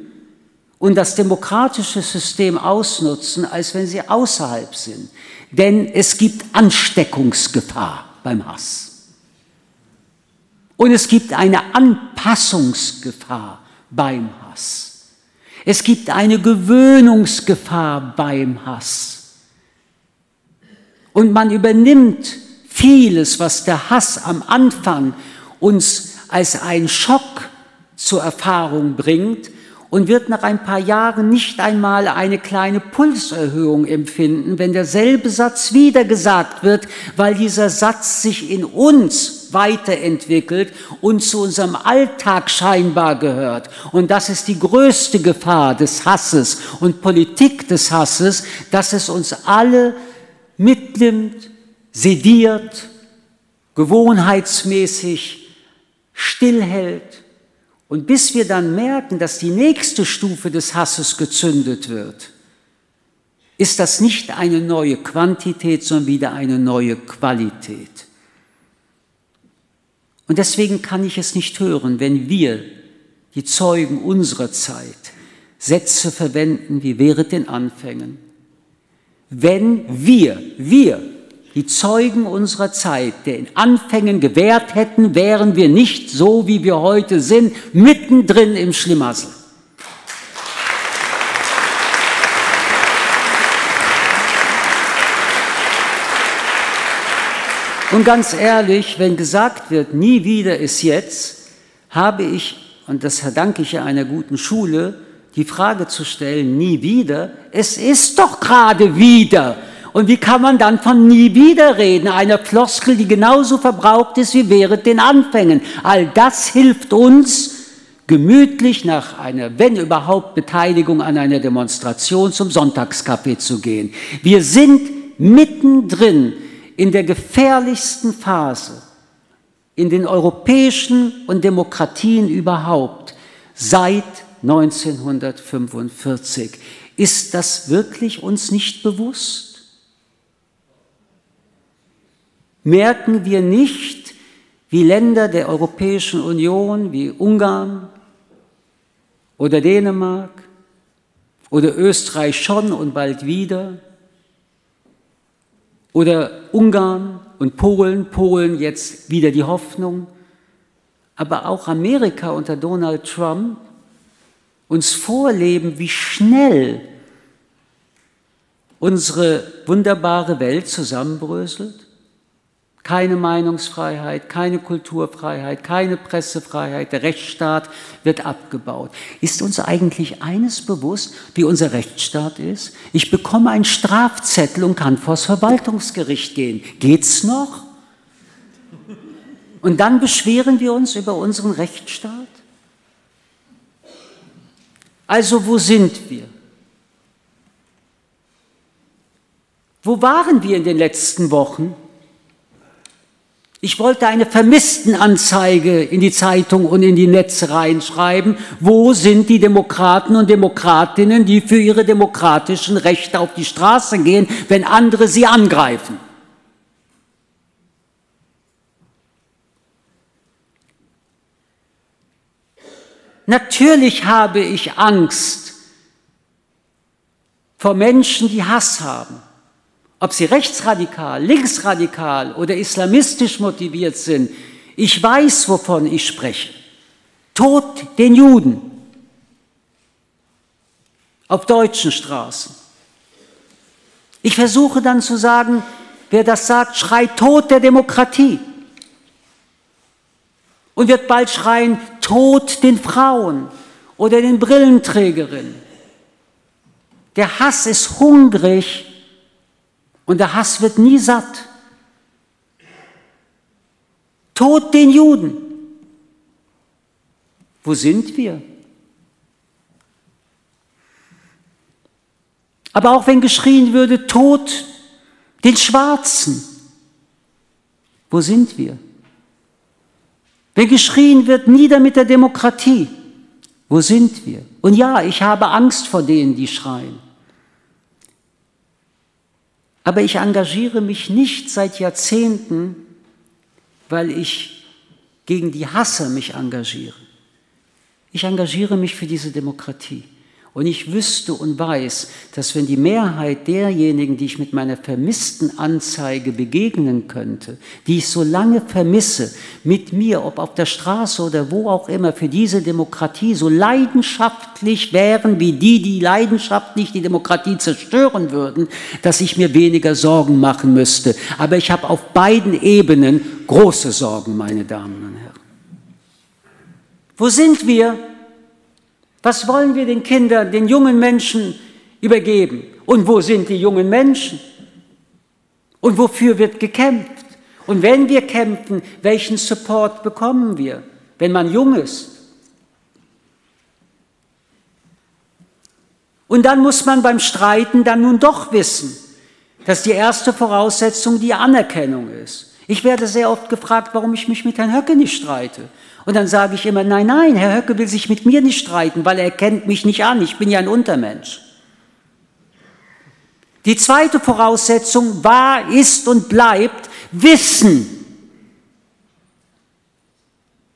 und das demokratische System ausnutzen, als wenn sie außerhalb sind. Denn es gibt Ansteckungsgefahr beim Hass. Und es gibt eine Anpassungsgefahr beim Hass. Es gibt eine Gewöhnungsgefahr beim Hass. Und man übernimmt vieles, was der Hass am Anfang uns als ein Schock zur Erfahrung bringt und wird nach ein paar Jahren nicht einmal eine kleine Pulserhöhung empfinden, wenn derselbe Satz wieder gesagt wird, weil dieser Satz sich in uns weiterentwickelt und zu unserem Alltag scheinbar gehört. Und das ist die größte Gefahr des Hasses und Politik des Hasses, dass es uns alle mitnimmt, sediert, gewohnheitsmäßig stillhält und bis wir dann merken, dass die nächste Stufe des Hasses gezündet wird, ist das nicht eine neue Quantität, sondern wieder eine neue Qualität. Und deswegen kann ich es nicht hören, wenn wir, die Zeugen unserer Zeit, Sätze verwenden wie während den Anfängen. Wenn wir, wir die Zeugen unserer Zeit den Anfängen gewährt hätten, wären wir nicht so, wie wir heute sind, mittendrin im Schlimassel. Und ganz ehrlich, wenn gesagt wird, nie wieder ist jetzt, habe ich, und das verdanke ich ja einer guten Schule, die Frage zu stellen, nie wieder, es ist doch gerade wieder. Und wie kann man dann von nie wieder reden? Einer Floskel, die genauso verbraucht ist wie während den Anfängen. All das hilft uns, gemütlich nach einer, wenn überhaupt, Beteiligung an einer Demonstration zum Sonntagskaffee zu gehen. Wir sind mittendrin in der gefährlichsten Phase in den europäischen und Demokratien überhaupt seit 1945. Ist das wirklich uns nicht bewusst? Merken wir nicht, wie Länder der Europäischen Union wie Ungarn oder Dänemark oder Österreich schon und bald wieder Oder Ungarn und Polen, Polen jetzt wieder die Hoffnung, aber auch Amerika unter Donald Trump uns vorleben, wie schnell unsere wunderbare Welt zusammenbröselt? Keine Meinungsfreiheit, keine Kulturfreiheit, keine Pressefreiheit, der Rechtsstaat wird abgebaut. Ist uns eigentlich eines bewusst, wie unser Rechtsstaat ist? Ich bekomme einen Strafzettel und kann vors Verwaltungsgericht gehen. Geht's noch? Und dann beschweren wir uns über unseren Rechtsstaat? Also wo sind wir? Wo waren wir in den letzten Wochen? Ich wollte eine Vermisstenanzeige in die Zeitung und in die Netze reinschreiben. Wo sind die Demokraten und Demokratinnen, die für ihre demokratischen Rechte auf die Straße gehen, wenn andere sie angreifen? Natürlich habe ich Angst vor Menschen, die Hass haben. Ob sie rechtsradikal, linksradikal oder islamistisch motiviert sind, ich weiß, wovon ich spreche. Tod den Juden auf deutschen Straßen. Ich versuche dann zu sagen, wer das sagt, schreit Tod der Demokratie. Und wird bald schreien, Tod den Frauen oder den Brillenträgerinnen. Der Hass ist hungrig und der Hass wird nie satt. Tod den Juden. Wo sind wir? Aber auch wenn geschrien würde, Tod den Schwarzen. Wo sind wir? Wenn geschrien wird, nieder mit der Demokratie. Wo sind wir? Und ja, ich habe Angst vor denen, die schreien. Aber ich engagiere mich nicht seit Jahrzehnten, weil ich gegen die Hasser mich engagiere. Ich engagiere mich für diese Demokratie. Und ich wüsste und weiß, dass wenn die Mehrheit derjenigen, die ich mit meiner vermissten Anzeige begegnen könnte, die ich so lange vermisse, mit mir, ob auf der Straße oder wo auch immer, für diese Demokratie so leidenschaftlich wären wie die, die leidenschaftlich die Demokratie zerstören würden, dass ich mir weniger Sorgen machen müsste. Aber ich habe auf beiden Ebenen große Sorgen, meine Damen und Herren. Wo sind wir? Was wollen wir den Kindern, den jungen Menschen übergeben? Und wo sind die jungen Menschen? Und wofür wird gekämpft? Und wenn wir kämpfen, welchen Support bekommen wir, wenn man jung ist? Und dann muss man beim Streiten dann nun doch wissen, dass die erste Voraussetzung die Anerkennung ist. Ich werde sehr oft gefragt, warum ich mich mit Herrn Höcke nicht streite. Und dann sage ich immer, nein, nein, Herr Höcke will sich mit mir nicht streiten, weil er kennt mich nicht an, ich bin ja ein Untermensch. Die zweite Voraussetzung war, ist und bleibt Wissen.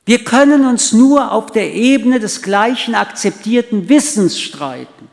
Wir können uns nur auf der Ebene des gleichen akzeptierten Wissens streiten.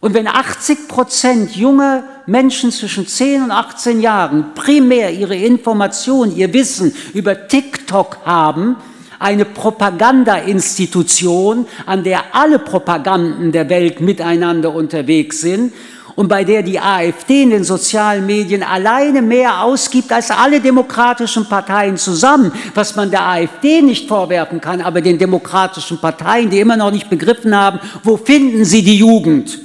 Und wenn 80 Prozent junger Menschen zwischen 10 und 18 Jahren primär ihre Information, ihr Wissen über TikTok haben, eine Propagandainstitution, an der alle Propaganden der Welt miteinander unterwegs sind und bei der die AfD in den sozialen Medien alleine mehr ausgibt als alle demokratischen Parteien zusammen, was man der AfD nicht vorwerfen kann, aber den demokratischen Parteien, die immer noch nicht begriffen haben, wo finden sie die Jugend?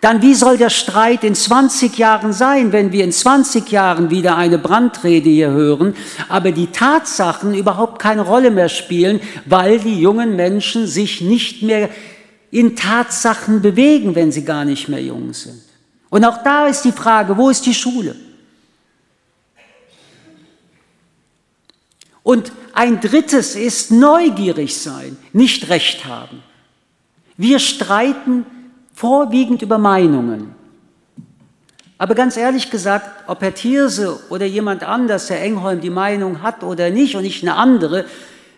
Dann wie soll der Streit in 20 Jahren sein, wenn wir in 20 Jahren wieder eine Brandrede hier hören, aber die Tatsachen überhaupt keine Rolle mehr spielen, weil die jungen Menschen sich nicht mehr in Tatsachen bewegen, wenn sie gar nicht mehr jung sind. Und auch da ist die Frage, wo ist die Schule? Und ein drittes ist neugierig sein, nicht recht haben. Wir streiten vorwiegend über Meinungen. Aber ganz ehrlich gesagt, ob Herr Thierse oder jemand anders, Herr Engholm, die Meinung hat oder nicht und ich eine andere,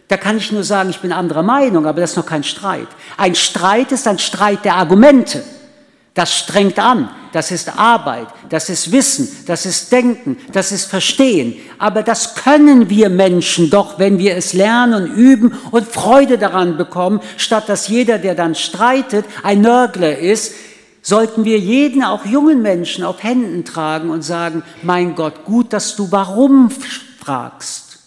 da kann ich nur sagen, ich bin anderer Meinung, aber das ist noch kein Streit. Ein Streit ist ein Streit der Argumente. Das strengt an, das ist Arbeit, das ist Wissen, das ist Denken, das ist Verstehen. Aber das können wir Menschen doch, wenn wir es lernen, üben und Freude daran bekommen, statt dass jeder, der dann streitet, ein Nörgler ist, sollten wir jeden, auch jungen Menschen, auf Händen tragen und sagen, mein Gott, gut, dass du warum fragst.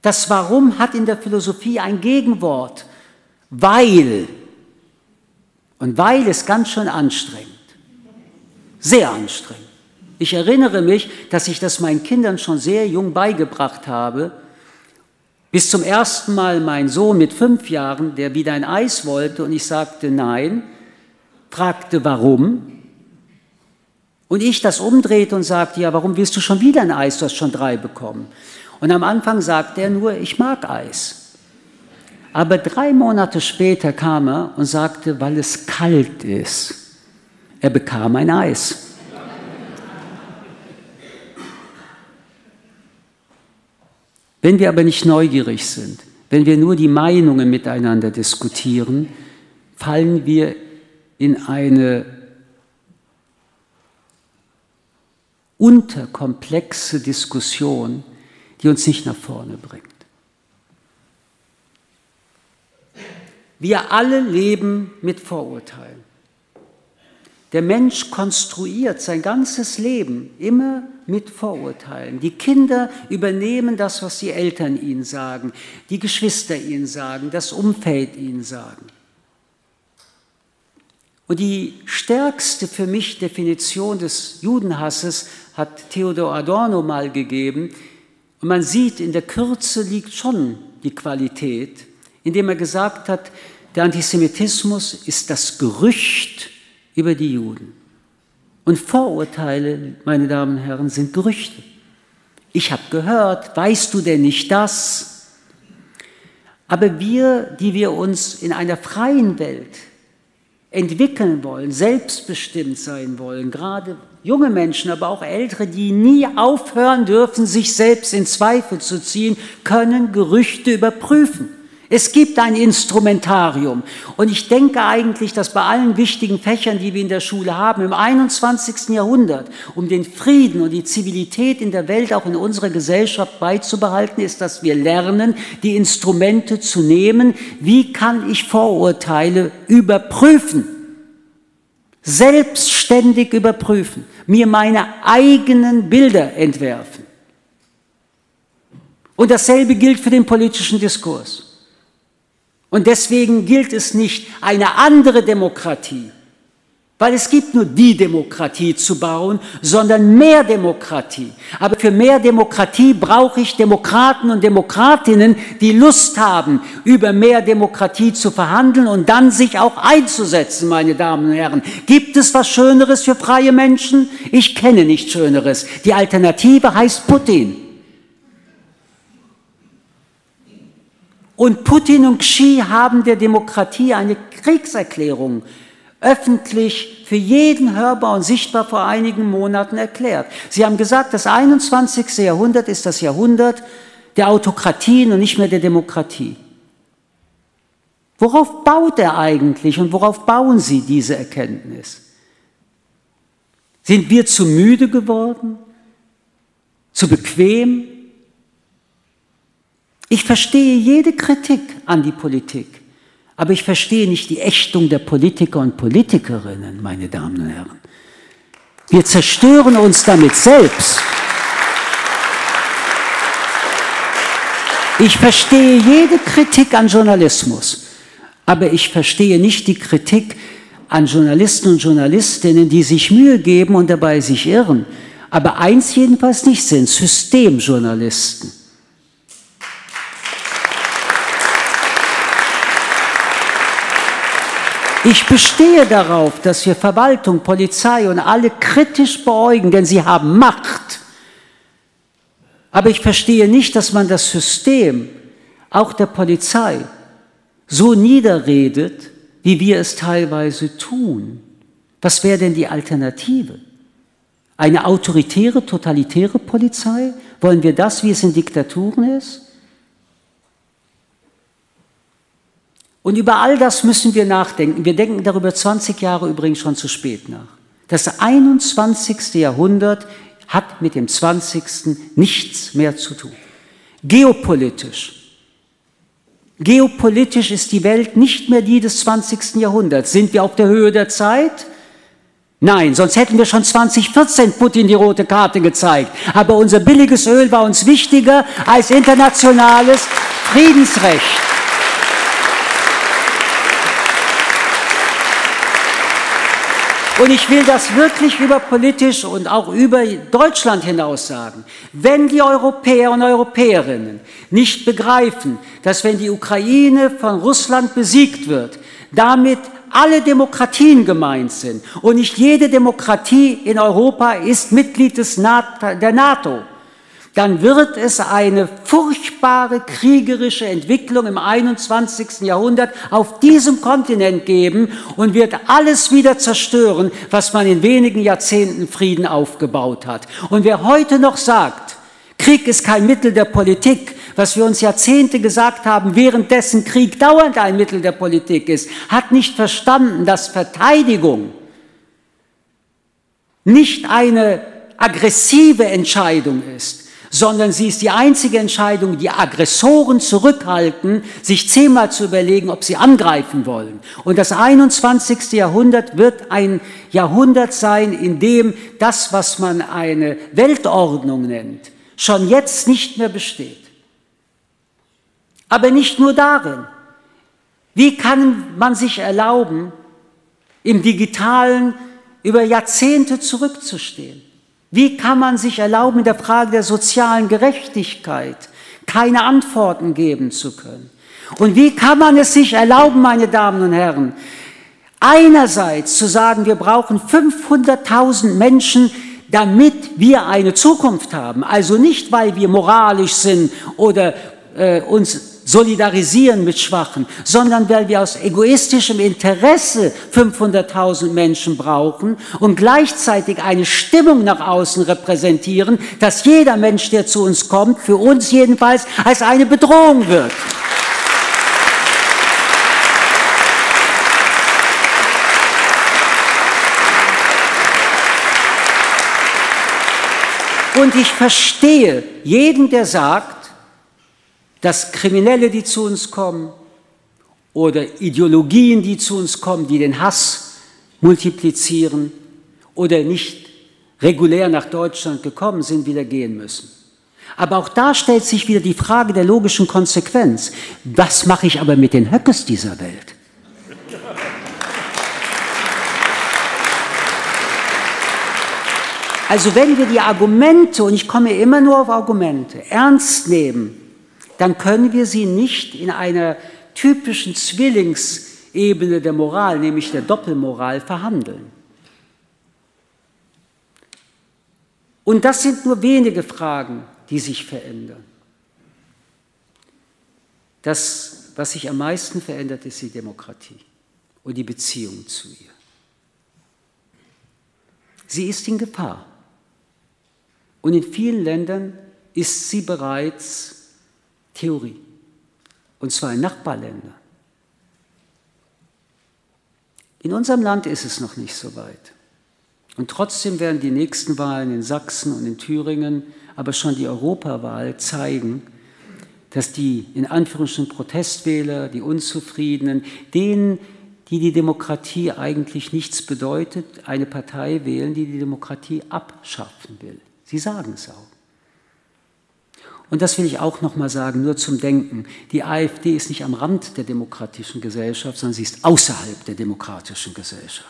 Das Warum hat in der Philosophie ein Gegenwort, weil. Und weil ist ganz schön anstrengend. Sehr anstrengend. Ich erinnere mich, dass ich das meinen Kindern schon sehr jung beigebracht habe. Bis zum ersten Mal mein Sohn mit fünf Jahren, der wieder ein Eis wollte und ich sagte nein, fragte warum. Und ich das umdrehte und sagte, ja, warum willst du schon wieder ein Eis? Du hast schon drei bekommen. Und am Anfang sagte er nur, ich mag Eis. Aber drei Monate später kam er und sagte, weil es kalt ist. Er bekam ein Eis. Wenn wir aber nicht neugierig sind, wenn wir nur die Meinungen miteinander diskutieren, fallen wir in eine unterkomplexe Diskussion, die uns nicht nach vorne bringt. Wir alle leben mit Vorurteilen. Der Mensch konstruiert sein ganzes Leben immer mit Vorurteilen. Die Kinder übernehmen das, was die Eltern ihnen sagen, die Geschwister ihnen sagen, das Umfeld ihnen sagen. Und die stärkste für mich Definition des Judenhasses hat Theodor Adorno mal gegeben. Und man sieht, in der Kürze liegt schon die Qualität indem er gesagt hat, der Antisemitismus ist das Gerücht über die Juden. Und Vorurteile, meine Damen und Herren, sind Gerüchte. Ich habe gehört, weißt du denn nicht das? Aber wir, die wir uns in einer freien Welt entwickeln wollen, selbstbestimmt sein wollen, gerade junge Menschen, aber auch ältere, die nie aufhören dürfen, sich selbst in Zweifel zu ziehen, können Gerüchte überprüfen. Es gibt ein Instrumentarium. Und ich denke eigentlich, dass bei allen wichtigen Fächern, die wir in der Schule haben, im 21. Jahrhundert, um den Frieden und die Zivilität in der Welt, auch in unserer Gesellschaft beizubehalten, ist, dass wir lernen, die Instrumente zu nehmen. Wie kann ich Vorurteile überprüfen? Selbstständig überprüfen. Mir meine eigenen Bilder entwerfen. Und dasselbe gilt für den politischen Diskurs. Und deswegen gilt es nicht, eine andere Demokratie, weil es gibt nur die Demokratie zu bauen, sondern mehr Demokratie. Aber für mehr Demokratie brauche ich Demokraten und Demokratinnen, die Lust haben, über mehr Demokratie zu verhandeln und dann sich auch einzusetzen, meine Damen und Herren. Gibt es was Schöneres für freie Menschen? Ich kenne nichts Schöneres. Die Alternative heißt Putin. Und Putin und Xi haben der Demokratie eine Kriegserklärung öffentlich für jeden hörbar und sichtbar vor einigen Monaten erklärt. Sie haben gesagt, das 21. Jahrhundert ist das Jahrhundert der Autokratien und nicht mehr der Demokratie. Worauf baut er eigentlich und worauf bauen Sie diese Erkenntnis? Sind wir zu müde geworden? Zu bequem? Ich verstehe jede Kritik an die Politik, aber ich verstehe nicht die Ächtung der Politiker und Politikerinnen, meine Damen und Herren. Wir zerstören uns damit selbst. Ich verstehe jede Kritik an Journalismus, aber ich verstehe nicht die Kritik an Journalisten und Journalistinnen, die sich Mühe geben und dabei sich irren. Aber eins jedenfalls nicht sind, Systemjournalisten. Ich bestehe darauf, dass wir Verwaltung, Polizei und alle kritisch beäugen, denn sie haben Macht. Aber ich verstehe nicht, dass man das System, auch der Polizei, so niederredet, wie wir es teilweise tun. Was wäre denn die Alternative? Eine autoritäre, totalitäre Polizei? Wollen wir das, wie es in Diktaturen ist? Und über all das müssen wir nachdenken. Wir denken darüber 20 Jahre übrigens schon zu spät nach. Das 21. Jahrhundert hat mit dem 20. nichts mehr zu tun. Geopolitisch. Geopolitisch ist die Welt nicht mehr die des 20. Jahrhunderts. Sind wir auf der Höhe der Zeit? Nein, sonst hätten wir schon 2014 Putin die rote Karte gezeigt. Aber unser billiges Öl war uns wichtiger als internationales Friedensrecht. Und ich will das wirklich über politisch und auch über Deutschland hinaus sagen. Wenn die Europäer und Europäerinnen nicht begreifen, dass wenn die Ukraine von Russland besiegt wird, damit alle Demokratien gemeint sind und nicht jede Demokratie in Europa ist Mitglied des NATO, der NATO, dann wird es eine furchtbare kriegerische Entwicklung im 21. Jahrhundert auf diesem Kontinent geben und wird alles wieder zerstören, was man in wenigen Jahrzehnten Frieden aufgebaut hat. Und wer heute noch sagt, Krieg ist kein Mittel der Politik, was wir uns Jahrzehnte gesagt haben, währenddessen Krieg dauernd ein Mittel der Politik ist, hat nicht verstanden, dass Verteidigung nicht eine aggressive Entscheidung ist, sondern sie ist die einzige Entscheidung, die Aggressoren zurückhalten, sich zehnmal zu überlegen, ob sie angreifen wollen. Und das 21. Jahrhundert wird ein Jahrhundert sein, in dem das, was man eine Weltordnung nennt, schon jetzt nicht mehr besteht. Aber nicht nur darin. Wie kann man sich erlauben, im digitalen über Jahrzehnte zurückzustehen? Wie kann man sich erlauben, in der Frage der sozialen Gerechtigkeit keine Antworten geben zu können? Und wie kann man es sich erlauben, meine Damen und Herren, einerseits zu sagen, wir brauchen 500.000 Menschen, damit wir eine Zukunft haben. Also nicht, weil wir moralisch sind oder äh, uns solidarisieren mit Schwachen, sondern weil wir aus egoistischem Interesse 500.000 Menschen brauchen und gleichzeitig eine Stimmung nach außen repräsentieren, dass jeder Mensch, der zu uns kommt, für uns jedenfalls als eine Bedrohung wird. Und ich verstehe jeden, der sagt, dass Kriminelle, die zu uns kommen, oder Ideologien, die zu uns kommen, die den Hass multiplizieren oder nicht regulär nach Deutschland gekommen sind, wieder gehen müssen. Aber auch da stellt sich wieder die Frage der logischen Konsequenz. Was mache ich aber mit den Höckes dieser Welt? Also wenn wir die Argumente, und ich komme immer nur auf Argumente, ernst nehmen, dann können wir sie nicht in einer typischen Zwillingsebene der Moral, nämlich der Doppelmoral, verhandeln. Und das sind nur wenige Fragen, die sich verändern. Das, was sich am meisten verändert, ist die Demokratie und die Beziehung zu ihr. Sie ist in Gefahr. Und in vielen Ländern ist sie bereits Theorie. Und zwar in Nachbarländern. In unserem Land ist es noch nicht so weit. Und trotzdem werden die nächsten Wahlen in Sachsen und in Thüringen, aber schon die Europawahl zeigen, dass die in Anführungsstrichen Protestwähler, die Unzufriedenen, denen, die die Demokratie eigentlich nichts bedeutet, eine Partei wählen, die die Demokratie abschaffen will. Sie sagen es auch. Und das will ich auch noch mal sagen, nur zum Denken. Die AfD ist nicht am Rand der demokratischen Gesellschaft, sondern sie ist außerhalb der demokratischen Gesellschaft.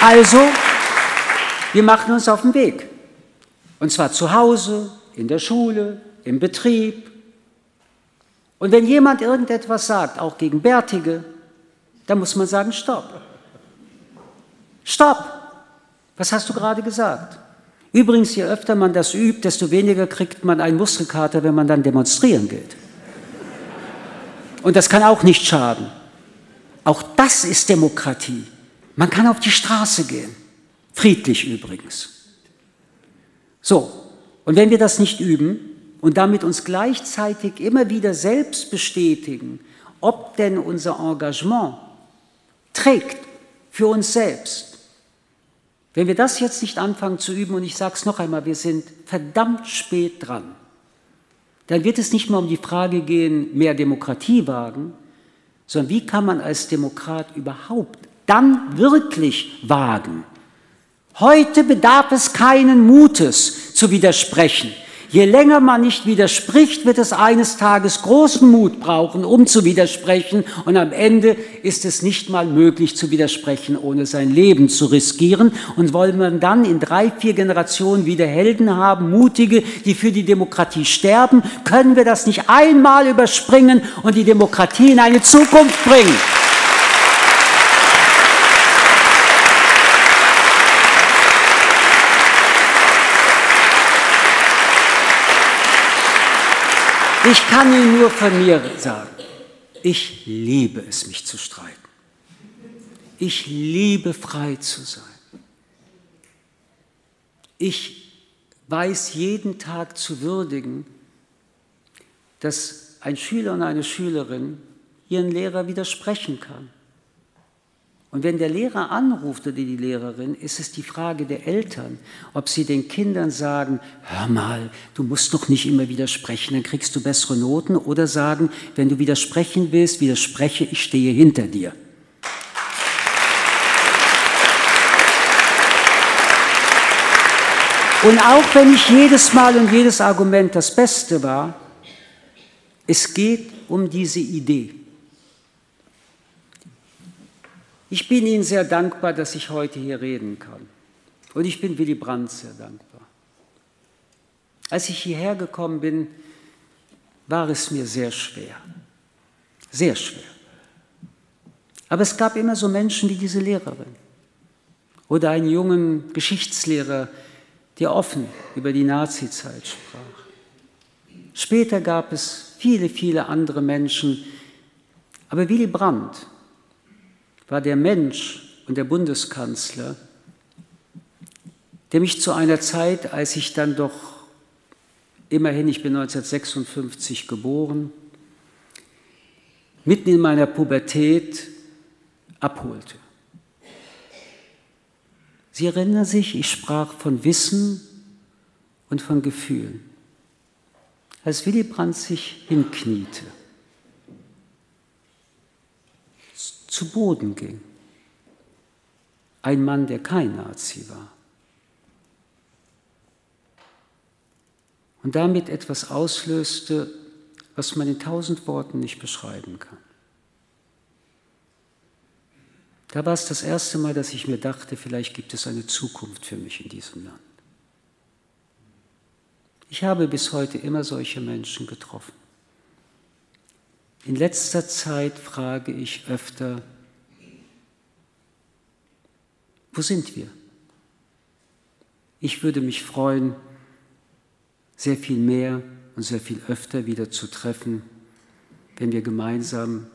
Also, wir machen uns auf den Weg. Und zwar zu Hause, in der Schule, im Betrieb. Und wenn jemand irgendetwas sagt, auch gegen Bärtige, dann muss man sagen, stopp. Stopp! Was hast du gerade gesagt? Übrigens, je öfter man das übt, desto weniger kriegt man einen Muskelkater, wenn man dann demonstrieren geht. Und das kann auch nicht schaden. Auch das ist Demokratie. Man kann auf die Straße gehen. Friedlich übrigens. So, Und wenn wir das nicht üben und damit uns gleichzeitig immer wieder selbst bestätigen, ob denn unser Engagement trägt für uns selbst, wenn wir das jetzt nicht anfangen zu üben, und ich sage es noch einmal, wir sind verdammt spät dran, dann wird es nicht mehr um die Frage gehen, mehr Demokratie wagen, sondern wie kann man als Demokrat überhaupt dann wirklich wagen? Heute bedarf es keinen Mutes zu widersprechen. Je länger man nicht widerspricht, wird es eines Tages großen Mut brauchen, um zu widersprechen. Und am Ende ist es nicht mal möglich zu widersprechen, ohne sein Leben zu riskieren. Und wollen wir dann in drei, vier Generationen wieder Helden haben, mutige, die für die Demokratie sterben, können wir das nicht einmal überspringen und die Demokratie in eine Zukunft bringen. Ich kann Ihnen nur von mir sagen, ich liebe es, mich zu streiten. Ich liebe frei zu sein. Ich weiß jeden Tag zu würdigen, dass ein Schüler und eine Schülerin ihren Lehrer widersprechen kann. Und wenn der Lehrer anruft oder die Lehrerin, ist es die Frage der Eltern, ob sie den Kindern sagen, hör mal, du musst doch nicht immer widersprechen, dann kriegst du bessere Noten, oder sagen, wenn du widersprechen willst, widerspreche, ich stehe hinter dir. Und auch wenn nicht jedes Mal und jedes Argument das Beste war, es geht um diese Idee. Ich bin Ihnen sehr dankbar, dass ich heute hier reden kann. Und ich bin Willy Brandt sehr dankbar. Als ich hierher gekommen bin, war es mir sehr schwer. Sehr schwer. Aber es gab immer so Menschen wie diese Lehrerin oder einen jungen Geschichtslehrer, der offen über die Nazizeit sprach. Später gab es viele, viele andere Menschen, aber Willy Brandt war der Mensch und der Bundeskanzler, der mich zu einer Zeit, als ich dann doch immerhin, ich bin 1956 geboren, mitten in meiner Pubertät abholte. Sie erinnern sich, ich sprach von Wissen und von Gefühlen. Als Willy Brandt sich hinkniete, zu Boden ging. Ein Mann, der kein Nazi war. Und damit etwas auslöste, was man in tausend Worten nicht beschreiben kann. Da war es das erste Mal, dass ich mir dachte, vielleicht gibt es eine Zukunft für mich in diesem Land. Ich habe bis heute immer solche Menschen getroffen. In letzter Zeit frage ich öfter, wo sind wir? Ich würde mich freuen, sehr viel mehr und sehr viel öfter wieder zu treffen, wenn wir gemeinsam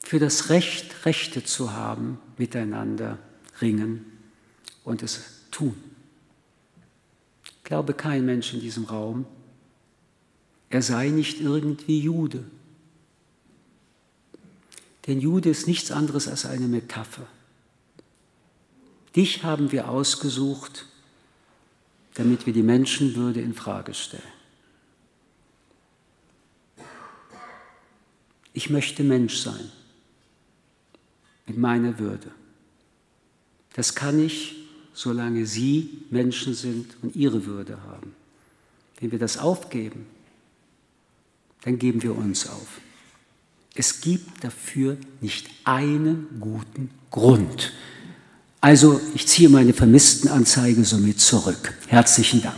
für das Recht, Rechte zu haben, miteinander ringen und es tun. Ich glaube kein Mensch in diesem Raum, er sei nicht irgendwie Jude. Denn Jude ist nichts anderes als eine Metapher. Dich haben wir ausgesucht, damit wir die Menschenwürde in Frage stellen. Ich möchte Mensch sein mit meiner Würde. Das kann ich, solange Sie Menschen sind und ihre Würde haben. Wenn wir das aufgeben, dann geben wir uns auf. Es gibt dafür nicht einen guten Grund. Also ich ziehe meine Vermisstenanzeige somit zurück. Herzlichen Dank.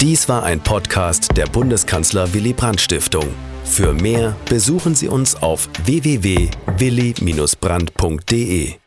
Dies war ein Podcast der Bundeskanzler Willy Brandt Stiftung. Für mehr besuchen Sie uns auf www.willy-brandt.de.